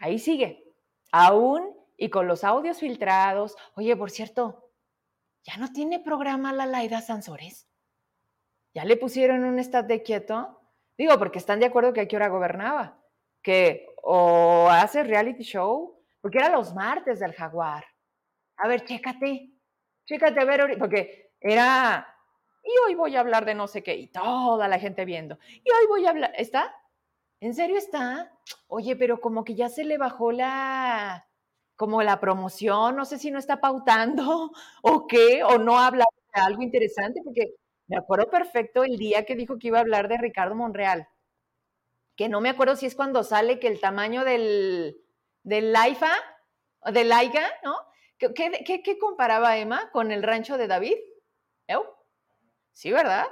ahí sigue, aún y con los audios filtrados. Oye, por cierto, ¿ya no tiene programa la Laida Sansores? ya le pusieron un de quieto, digo, porque están de acuerdo que a qué hora gobernaba, que o hace reality show, porque era los martes del jaguar. A ver, chécate, chécate a ver, porque era, y hoy voy a hablar de no sé qué, y toda la gente viendo, y hoy voy a hablar, ¿está? ¿En serio está? Oye, pero como que ya se le bajó la, como la promoción, no sé si no está pautando o qué, o no habla de algo interesante, porque me acuerdo perfecto el día que dijo que iba a hablar de Ricardo Monreal, que no me acuerdo si es cuando sale que el tamaño del, del Laifa, del Laiga, ¿no? ¿Qué, comparaba Emma con el rancho de David? Sí, ¿verdad?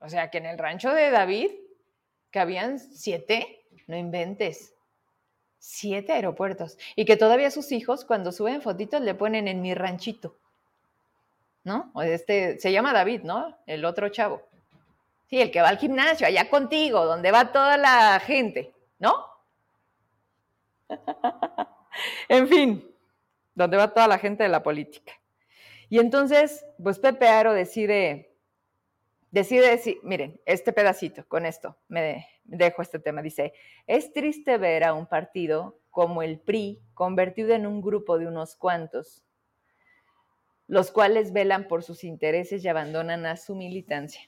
O sea, que en el rancho de David que habían siete, no inventes, siete aeropuertos. Y que todavía sus hijos, cuando suben fotitos, le ponen en mi ranchito. ¿No? Este, se llama David, ¿no? El otro chavo. Sí, el que va al gimnasio, allá contigo, donde va toda la gente, ¿no? en fin, donde va toda la gente de la política. Y entonces, pues Pepe Aro decide decide decir, miren, este pedacito, con esto me dejo este tema, dice, es triste ver a un partido como el PRI convertido en un grupo de unos cuantos, los cuales velan por sus intereses y abandonan a su militancia.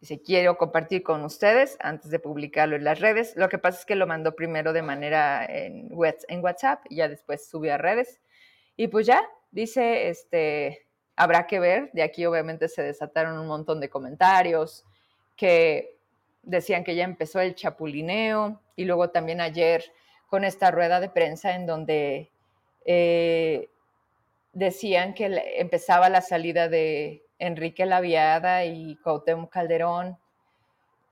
Dice, quiero compartir con ustedes antes de publicarlo en las redes. Lo que pasa es que lo mandó primero de manera en, WhatsApp y ya después subió a redes. Y pues ya, dice, este, habrá que ver. De aquí obviamente se desataron un montón de comentarios que decían que ya empezó el chapulineo y luego también ayer con esta rueda de prensa en donde eh, decían que empezaba la salida de Enrique Laviada y Cuauhtémoc Calderón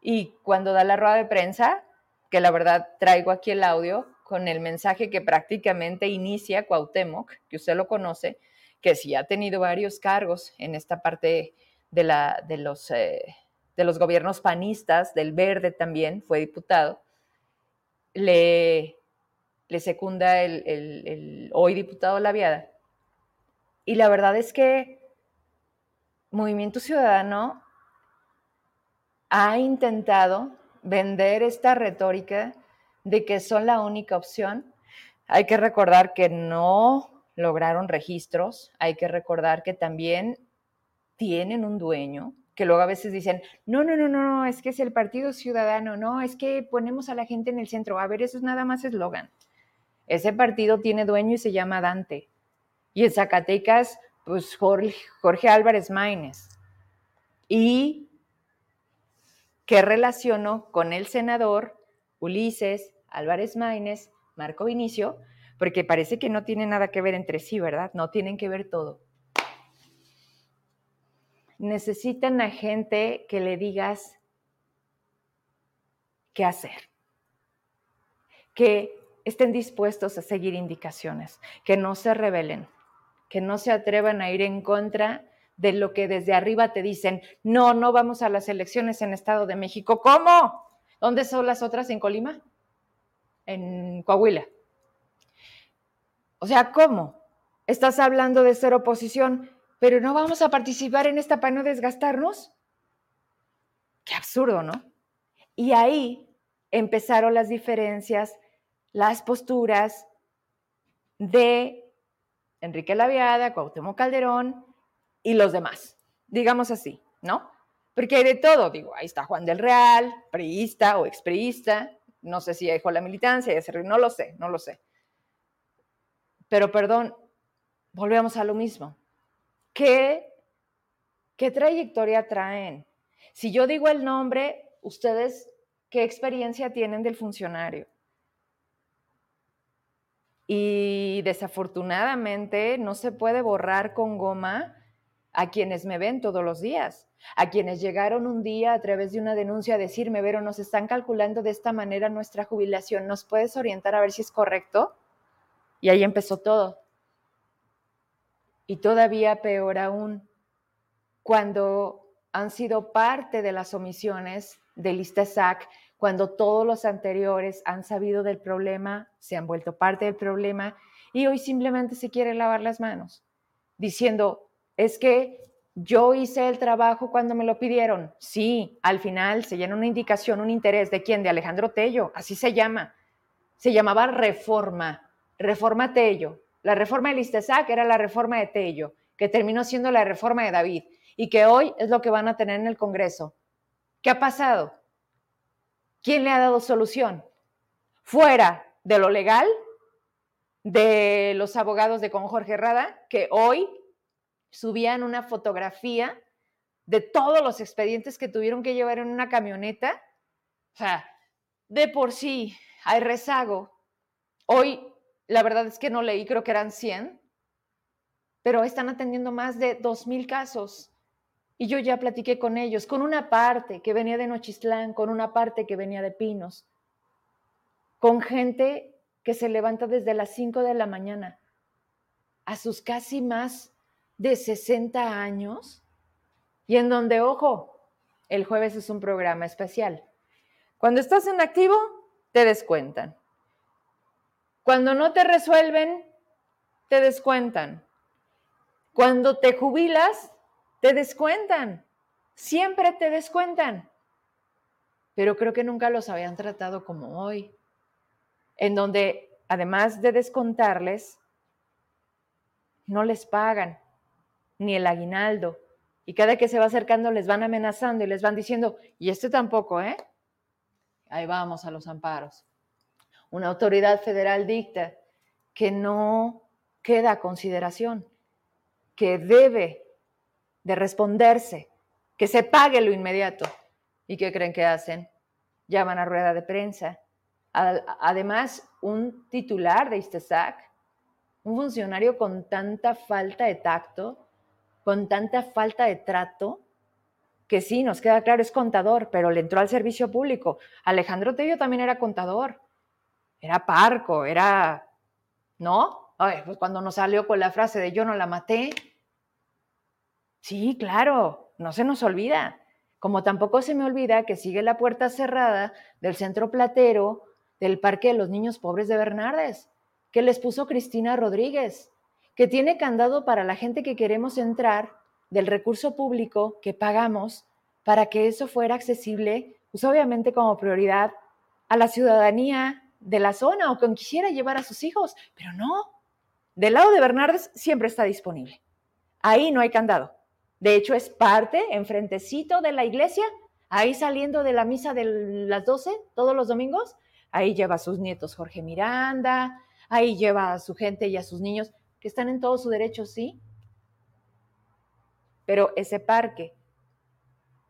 y cuando da la rueda de prensa, que la verdad traigo aquí el audio con el mensaje que prácticamente inicia Cuauhtémoc, que usted lo conoce, que sí ha tenido varios cargos en esta parte de, la, de, los, eh, de los gobiernos panistas, del Verde también, fue diputado, le, le secunda el, el, hoy diputado Laviada. Y la verdad es que Movimiento Ciudadano ha intentado vender esta retórica de que son la única opción. Hay que recordar que no lograron registros. Hay que recordar que también tienen un dueño, que luego a veces dicen, no, no, no, no, es que es el Partido Ciudadano, no, es que ponemos a la gente en el centro. A ver, eso es nada más eslogan. Ese partido tiene dueño y se llama Dante. Y en Zacatecas, pues Jorge, Álvarez Maínez. Y qué relaciono con el senador Ulises Álvarez Maínez, Marco Vinicio, porque parece que no tienen nada que ver entre sí, ¿verdad? No tienen que ver todo. Necesitan a gente que le digas qué hacer, que estén dispuestos a seguir indicaciones, que no se rebelen, que no se atrevan a ir en contra de lo que desde arriba te dicen, no, no vamos a las elecciones en Estado de México. ¿Cómo? ¿Dónde son las otras en Colima? En Coahuila. O sea, ¿cómo? Estás hablando de ser oposición, pero no vamos a participar en esta para no desgastarnos. Qué absurdo, ¿no? Y ahí empezaron las diferencias, las posturas de Enrique Laviada, Cuauhtémoc Calderón y los demás, digamos así, ¿no? Porque hay de todo, digo, ahí está Juan del Real, priista o expriista, no sé si dejó la militancia, no lo sé, no lo sé. Pero perdón, volvemos a lo mismo. ¿Qué, qué trayectoria traen? Si yo digo el nombre, ustedes, ¿qué experiencia tienen del funcionario? Y desafortunadamente no se puede borrar con goma a quienes me ven todos los días, a quienes llegaron un día a través de una denuncia a decirme, Vero, nos están calculando de esta manera nuestra jubilación, ¿nos puedes orientar a ver si es correcto? Y ahí empezó todo. Y todavía peor aún, cuando han sido parte de las omisiones de lista SAC, cuando todos los anteriores han sabido del problema, se han vuelto parte del problema y hoy simplemente se quiere lavar las manos, diciendo, es que yo hice el trabajo cuando me lo pidieron. Sí, al final se llena una indicación, un interés de quién, de Alejandro Tello, así se llama. Se llamaba reforma, reforma Tello. La reforma de Listezac era la reforma de Tello, que terminó siendo la reforma de David y que hoy es lo que van a tener en el Congreso. ¿Qué ha pasado? ¿Quién le ha dado solución? Fuera de lo legal, de los abogados de con Jorge Rada, que hoy subían una fotografía de todos los expedientes que tuvieron que llevar en una camioneta. O sea, de por sí hay rezago. Hoy, la verdad es que no leí, creo que eran 100, pero están atendiendo más de 2.000 casos. Y yo ya platiqué con ellos, con una parte que venía de Nochistlán, con una parte que venía de Pinos, con gente que se levanta desde las 5 de la mañana a sus casi más de 60 años y en donde, ojo, el jueves es un programa especial. Cuando estás en activo, te descuentan. Cuando no te resuelven, te descuentan. Cuando te jubilas, te descuentan, siempre te descuentan. Pero creo que nunca los habían tratado como hoy, en donde además de descontarles, no les pagan ni el aguinaldo. Y cada que se va acercando les van amenazando y les van diciendo, y este tampoco, ¿eh? Ahí vamos a los amparos. Una autoridad federal dicta que no queda consideración, que debe de responderse, que se pague lo inmediato. ¿Y qué creen que hacen? Llaman a rueda de prensa. Además, un titular de ISTESAC, un funcionario con tanta falta de tacto, con tanta falta de trato, que sí, nos queda claro, es contador, pero le entró al servicio público. Alejandro Tello también era contador, era parco, era, ¿no? pues cuando nos salió con la frase de yo no la maté, Sí, claro, no se nos olvida. Como tampoco se me olvida que sigue la puerta cerrada del centro platero del Parque de los Niños Pobres de Bernardes, que les puso Cristina Rodríguez, que tiene candado para la gente que queremos entrar del recurso público que pagamos para que eso fuera accesible, pues obviamente como prioridad a la ciudadanía de la zona o quien quisiera llevar a sus hijos, pero no. Del lado de Bernardes siempre está disponible. Ahí no hay candado. De hecho, es parte, enfrentecito de la iglesia, ahí saliendo de la misa de las 12 todos los domingos, ahí lleva a sus nietos Jorge Miranda, ahí lleva a su gente y a sus niños, que están en todo su derecho, sí. Pero ese parque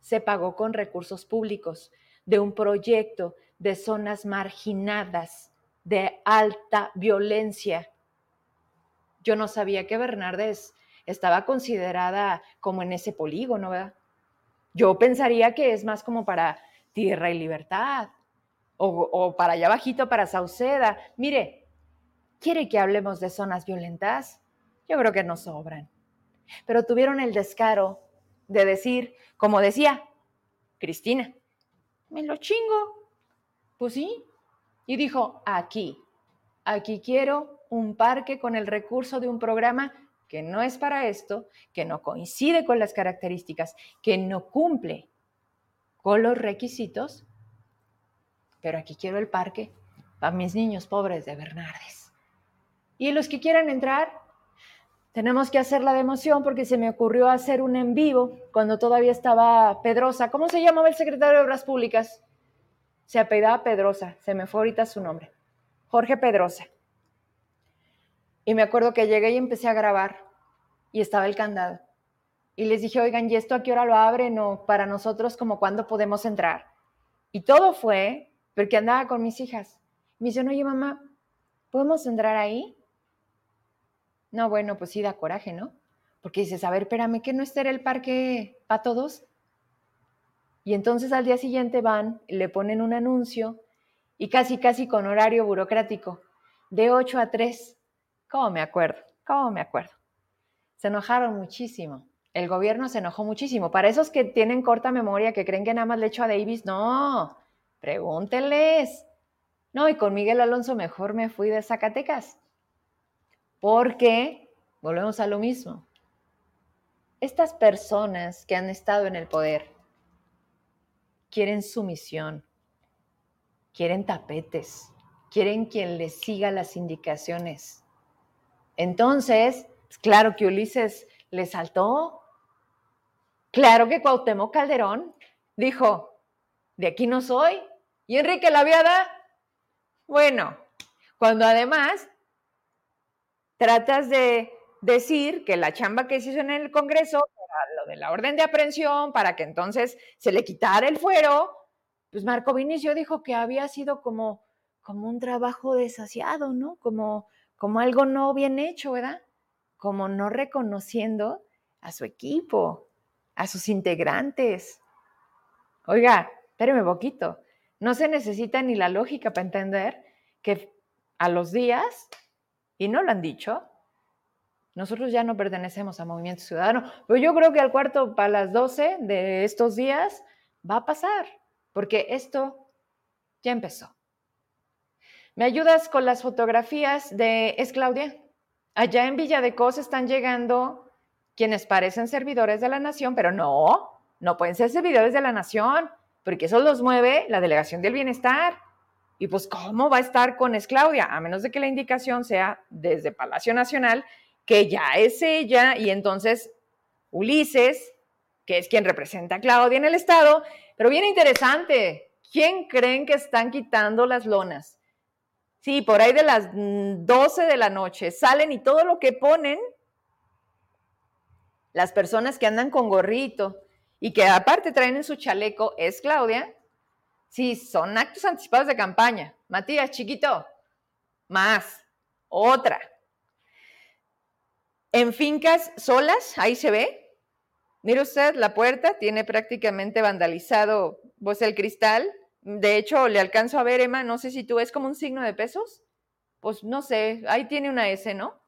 se pagó con recursos públicos de un proyecto de zonas marginadas, de alta violencia. Yo no sabía que Bernardes estaba considerada como en ese polígono, ¿verdad? Yo pensaría que es más como para tierra y libertad, o, para allá bajito, para Sauceda. Mire, ¿quiere que hablemos de zonas violentas? Yo creo que no sobran. Pero tuvieron el descaro de decir, como decía Cristina, me lo chingo. Pues sí. Y dijo, aquí, aquí quiero un parque con el recurso de un programa que no es para esto, que no coincide con las características, que no cumple con los requisitos, pero aquí quiero el parque para mis niños pobres de Bernardes. Y los que quieran entrar, tenemos que hacer la democión porque se me ocurrió hacer un en vivo cuando todavía estaba Pedrosa. ¿Cómo se llamaba el secretario de Obras Públicas? Se apellidaba Pedrosa, se me fue ahorita su nombre. Jorge Pedrosa. Y me acuerdo que llegué y empecé a grabar y estaba el candado. Y les dije, oigan, ¿y esto a qué hora lo abren o para nosotros como cuándo podemos entrar? Y todo fue porque andaba con mis hijas. Me dicen, oye mamá, ¿podemos entrar ahí? No, bueno, pues sí da coraje, ¿no? Porque dices, a ver, espérame, que no esté el parque para todos. Y entonces al día siguiente van, le ponen un anuncio y casi, casi con horario burocrático, de 8 a 3. ¿Cómo me acuerdo? ¿Cómo me acuerdo? Se enojaron muchísimo. El gobierno se enojó muchísimo. Para esos que tienen corta memoria, que creen que nada más le echo a Davis, no, pregúntenles. No, y con Miguel Alonso mejor me fui de Zacatecas. Porque, volvemos a lo mismo, estas personas que han estado en el poder quieren sumisión, quieren tapetes, quieren quien les siga las indicaciones. Entonces, claro que Ulises le saltó. Claro que Cuauhtémoc Calderón dijo, de aquí no soy. ¿Y Enrique la Laviada? Bueno, cuando además tratas de decir que la chamba que se hizo en el Congreso era lo de la orden de aprehensión para que entonces se le quitara el fuero, pues Marco Vinicio dijo que había sido como, como un trabajo desasiado, ¿no? Como, como algo no bien hecho, ¿verdad? Como no reconociendo a su equipo, a sus integrantes. Oiga, espéreme poquito. No se necesita ni la lógica para entender que a los días, y no lo han dicho, nosotros ya no pertenecemos a Movimiento Ciudadano, pero yo creo que al cuarto para las 12 de estos días va a pasar, porque esto ya empezó. ¿Me ayudas con las fotografías de Es Claudia? Allá en Villa de Cos están llegando quienes parecen servidores de la nación, pero no, no pueden ser servidores de la nación, porque eso los mueve la Delegación del Bienestar. Y pues, ¿cómo va a estar con Es Claudia? A menos de que la indicación sea desde Palacio Nacional, que ya es ella, y entonces Ulises, que es quien representa a Claudia en el Estado, pero bien interesante, ¿quién creen que están quitando las lonas? Sí, por ahí de las 12 mm, de la noche salen y todo lo que ponen, las personas que andan con gorrito y que aparte traen en su chaleco, es Claudia, Sí, son actos anticipados de campaña. Matías, chiquito, más, otra. En fincas solas, ahí se ve. Mire usted, la puerta tiene prácticamente vandalizado pues, el cristal. De hecho, le alcanzo a ver, Emma, no sé si tú es como un signo de pesos. Pues no sé, ahí tiene una S, ¿no?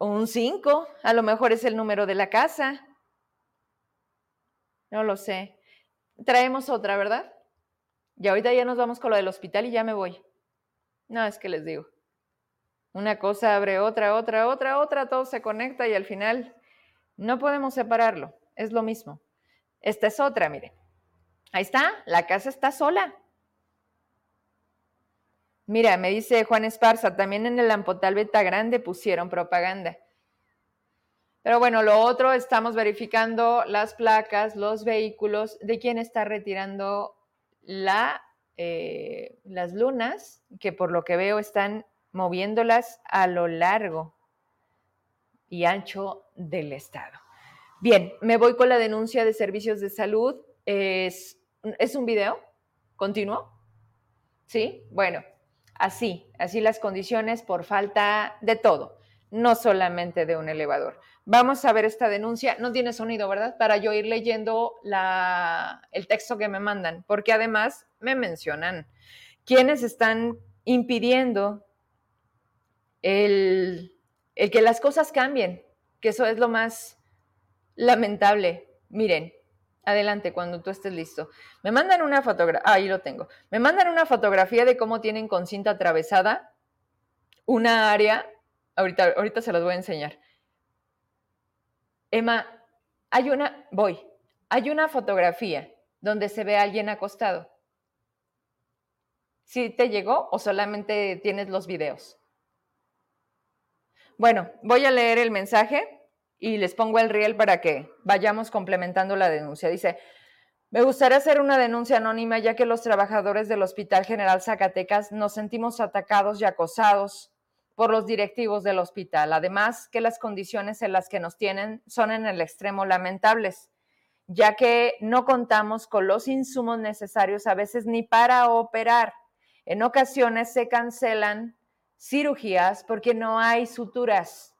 un 5, a lo mejor es el número de la casa. No lo sé traemos otra, ¿verdad? Y ahorita ya nos vamos con lo del hospital y ya me voy. No, es que les digo. Una cosa abre otra, otra, otra, otra, todo se conecta y al final no podemos separarlo. Es lo mismo. Esta es otra, mire. Ahí está, la casa está sola. Mira, me dice Juan Esparza, también en el Ampotal Beta Grande pusieron propaganda. Pero bueno, lo otro, estamos verificando las placas, los vehículos de quién está retirando la, eh, las lunas, que por lo que veo están moviéndolas a lo largo y ancho del estado. Bien, me voy con la denuncia de servicios de salud. Es, es un video continuo. ¿Sí? Bueno, así, así las condiciones por falta de todo, no solamente de un elevador. Vamos a ver esta denuncia. No tiene sonido, ¿verdad? Para yo ir leyendo el texto que me mandan, porque además me mencionan quienes están impidiendo el, el que las cosas cambien, que eso es lo más lamentable. Miren, adelante cuando tú estés listo. Me mandan una fotografía, ahí lo tengo. Me mandan una fotografía de cómo tienen con cinta atravesada una área, ahorita, ahorita se las voy a enseñar Emma, hay una, voy, hay una fotografía donde se ve a alguien acostado. ¿Sí te llegó o solamente tienes los videos? Bueno, voy a leer el mensaje y les pongo el riel para que vayamos complementando la denuncia. Dice, me gustaría hacer una denuncia anónima ya que los trabajadores del Hospital General Zacatecas nos sentimos atacados y acosados por los directivos del hospital. Además, que las condiciones en las que nos tienen son en el extremo lamentables, ya que no contamos con los insumos necesarios a veces ni para operar. En ocasiones se cancelan cirugías porque no hay suturas,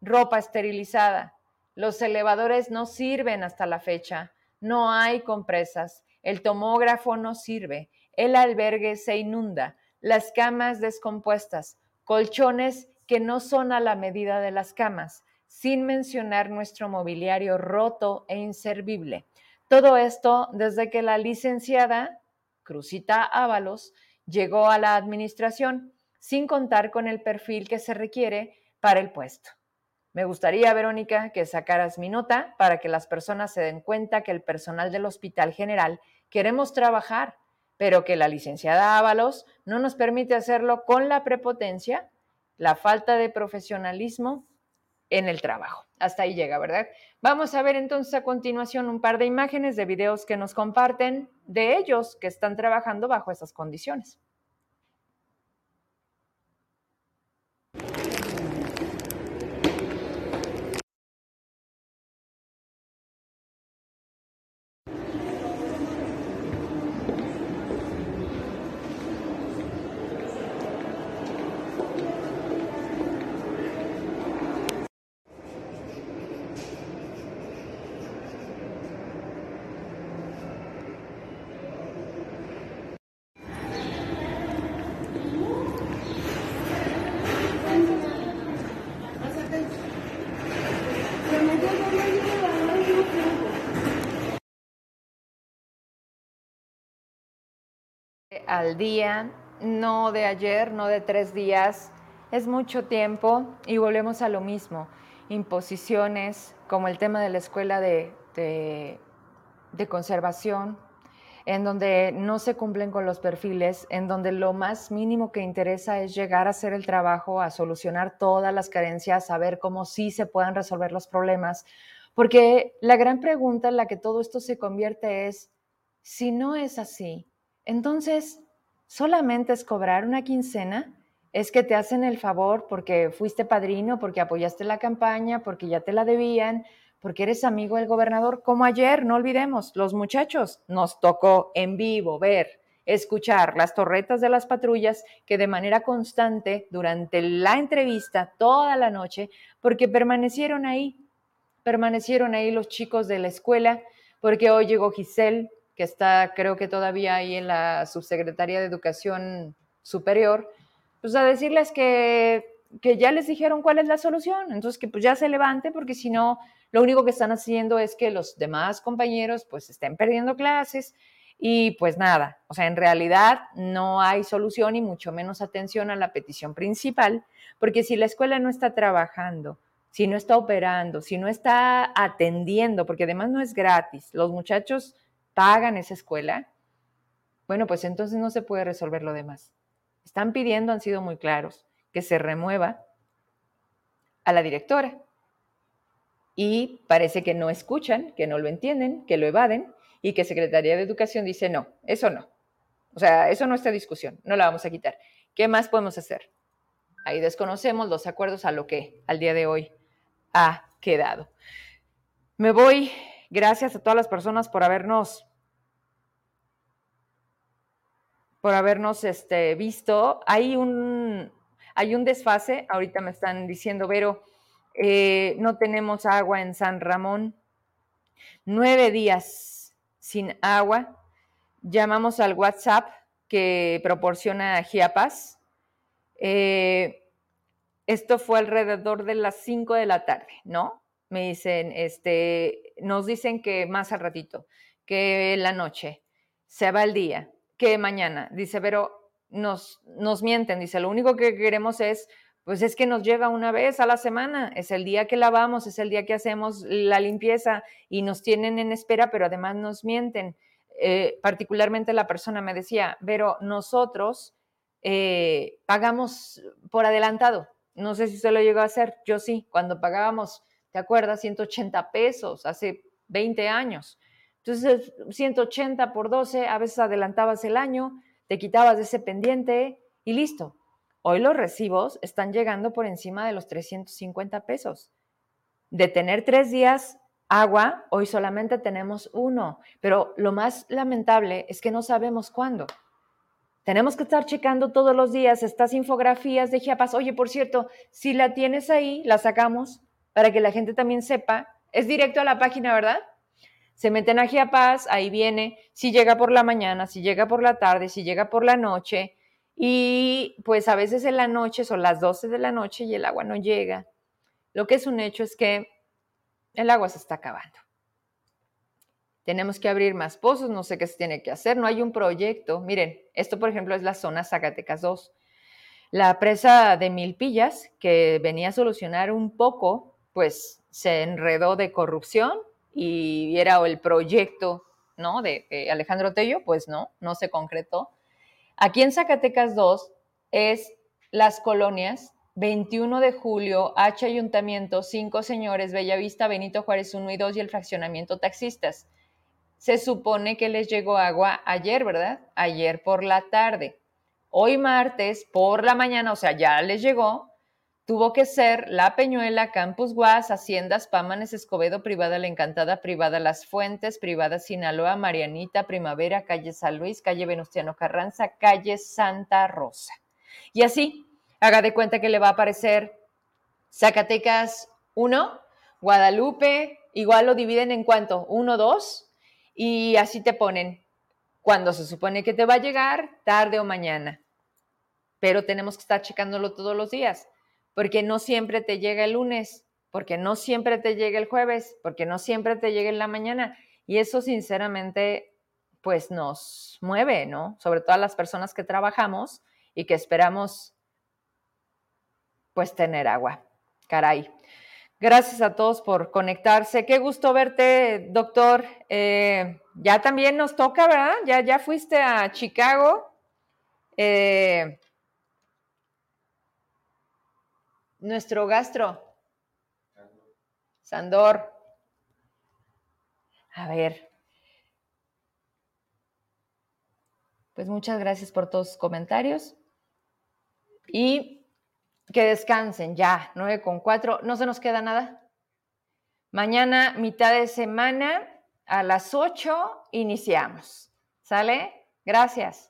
ropa esterilizada. Los elevadores no sirven hasta la fecha, no hay compresas, el tomógrafo no sirve, el albergue se inunda, las camas descompuestas, colchones que no son a la medida de las camas, sin mencionar nuestro mobiliario roto e inservible. Todo esto desde que la licenciada Cruzita Ábalos llegó a la administración sin contar con el perfil que se requiere para el puesto. Me gustaría, Verónica, que sacaras mi nota para que las personas se den cuenta que el personal del Hospital General queremos trabajar, pero que la licenciada Ábalos no nos permite hacerlo con la prepotencia, la falta de profesionalismo en el trabajo. Hasta ahí llega, ¿verdad? Vamos a ver entonces a continuación un par de imágenes de videos que nos comparten de ellos que están trabajando bajo esas condiciones. Al día, no de ayer, no de tres días, es mucho tiempo y volvemos a lo mismo, imposiciones como el tema de la escuela de, de, conservación, en donde no se cumplen con los perfiles, en donde lo más mínimo que interesa es llegar a hacer el trabajo, a solucionar todas las carencias, a ver cómo sí se puedan resolver los problemas, porque la gran pregunta en la que todo esto se convierte es, si no es así, entonces, solamente es cobrar una quincena, es que te hacen el favor porque fuiste padrino, porque apoyaste la campaña, porque ya te la debían, porque eres amigo del gobernador, como ayer, no olvidemos, los muchachos, nos tocó en vivo ver, escuchar las torretas de las patrullas que de manera constante durante la entrevista, toda la noche, porque permanecieron ahí, permanecieron ahí los chicos de la escuela, porque hoy llegó Giselle, que está creo que todavía ahí en la Subsecretaría de Educación Superior, pues a decirles que, que ya les dijeron cuál es la solución, entonces que pues ya se levante porque si no, lo único que están haciendo es que los demás compañeros pues estén perdiendo clases y pues nada, o sea, en realidad no hay solución y mucho menos atención a la petición principal, porque si la escuela no está trabajando, si no está operando, si no está atendiendo, porque además no es gratis, los muchachos pagan esa escuela, bueno, pues entonces no se puede resolver lo demás. Están pidiendo, han sido muy claros, que se remueva a la directora. Y parece que no escuchan, que no lo entienden, que lo evaden y que Secretaría de Educación dice no, eso no. O sea, eso no está discusión, no la vamos a quitar. ¿Qué más podemos hacer? Ahí desconocemos los acuerdos a lo que al día de hoy ha quedado. Me voy Gracias a todas las personas por habernos por habernos este, visto. Hay un, hay un desfase, ahorita me están diciendo, Vero, eh, no tenemos agua en San Ramón. Nueve días sin agua. Llamamos al WhatsApp que proporciona Chiapas. Eh, esto fue alrededor de las cinco de la tarde, ¿no? Me dicen, este, nos dicen que más al ratito, que la noche, se va el día, que mañana. Dice, pero nos, nos mienten, dice, lo único que queremos es, pues es que nos llega una vez a la semana, es el día que lavamos, es el día que hacemos la limpieza y nos tienen en espera, pero además nos mienten. Eh, particularmente la persona me decía, pero nosotros eh, pagamos por adelantado. No sé si usted lo llegó a hacer, yo sí, cuando pagábamos ¿te acuerdas? 180 pesos hace 20 años. Entonces, 180 por 12, a veces adelantabas el año, te quitabas ese pendiente y listo. Hoy los recibos están llegando por encima de los 350 pesos. De tener tres días agua, hoy solamente tenemos uno, pero lo más lamentable es que no sabemos cuándo. Tenemos que estar checando todos los días estas infografías de Chiapas. Oye, por cierto, si la tienes ahí, la sacamos para que la gente también sepa. Es directo a la página, ¿verdad? Se meten a Giapaz, ahí viene, si llega por la mañana, si llega por la tarde, si llega por la noche. Y pues a veces en la noche son las 12 de la noche y el agua no llega. Lo que es un hecho es que el agua se está acabando. Tenemos que abrir más pozos, no sé qué se tiene que hacer, no hay un proyecto. Miren, esto por ejemplo es la zona Zacatecas 2. La presa de Milpillas, que venía a solucionar un poco pues se enredó de corrupción y era el proyecto ¿no? De, Alejandro Tello, pues no, no se concretó. Aquí en Zacatecas 2 es las colonias 21 de julio, H Ayuntamiento, Cinco Señores, Bellavista, Benito Juárez 1 y 2 y el fraccionamiento taxistas. Se supone que les llegó agua ayer, ¿verdad? Ayer por la tarde. Hoy martes por la mañana, o sea, ya les llegó, tuvo que ser La Peñuela, Campus Guas, Haciendas, Pámanes, Escobedo, Privada La Encantada, Privada Las Fuentes, Privada Sinaloa, Marianita, Primavera, Calle San Luis, Calle Venustiano Carranza, Calle Santa Rosa. Y así, haga de cuenta que le va a aparecer Zacatecas 1, Guadalupe, igual lo dividen en cuánto, 1, 2, y así te ponen cuando se supone que te va a llegar, tarde o mañana. Pero tenemos que estar checándolo todos los días porque no siempre te llega el lunes, porque no siempre te llega el jueves, porque no siempre te llega en la mañana. Y eso sinceramente, pues nos mueve, ¿no? Sobre todo a las personas que trabajamos y que esperamos, pues tener agua. Caray. Gracias a todos por conectarse. Qué gusto verte, doctor. Eh, ya también nos toca, ¿verdad? Ya, ya fuiste a Chicago. Eh, nuestro gastro. Sandor. A ver. Pues muchas gracias por todos sus comentarios. Y que descansen ya, 9 con 4. No se nos queda nada. Mañana, mitad de semana, a las 8, iniciamos. ¿Sale? Gracias.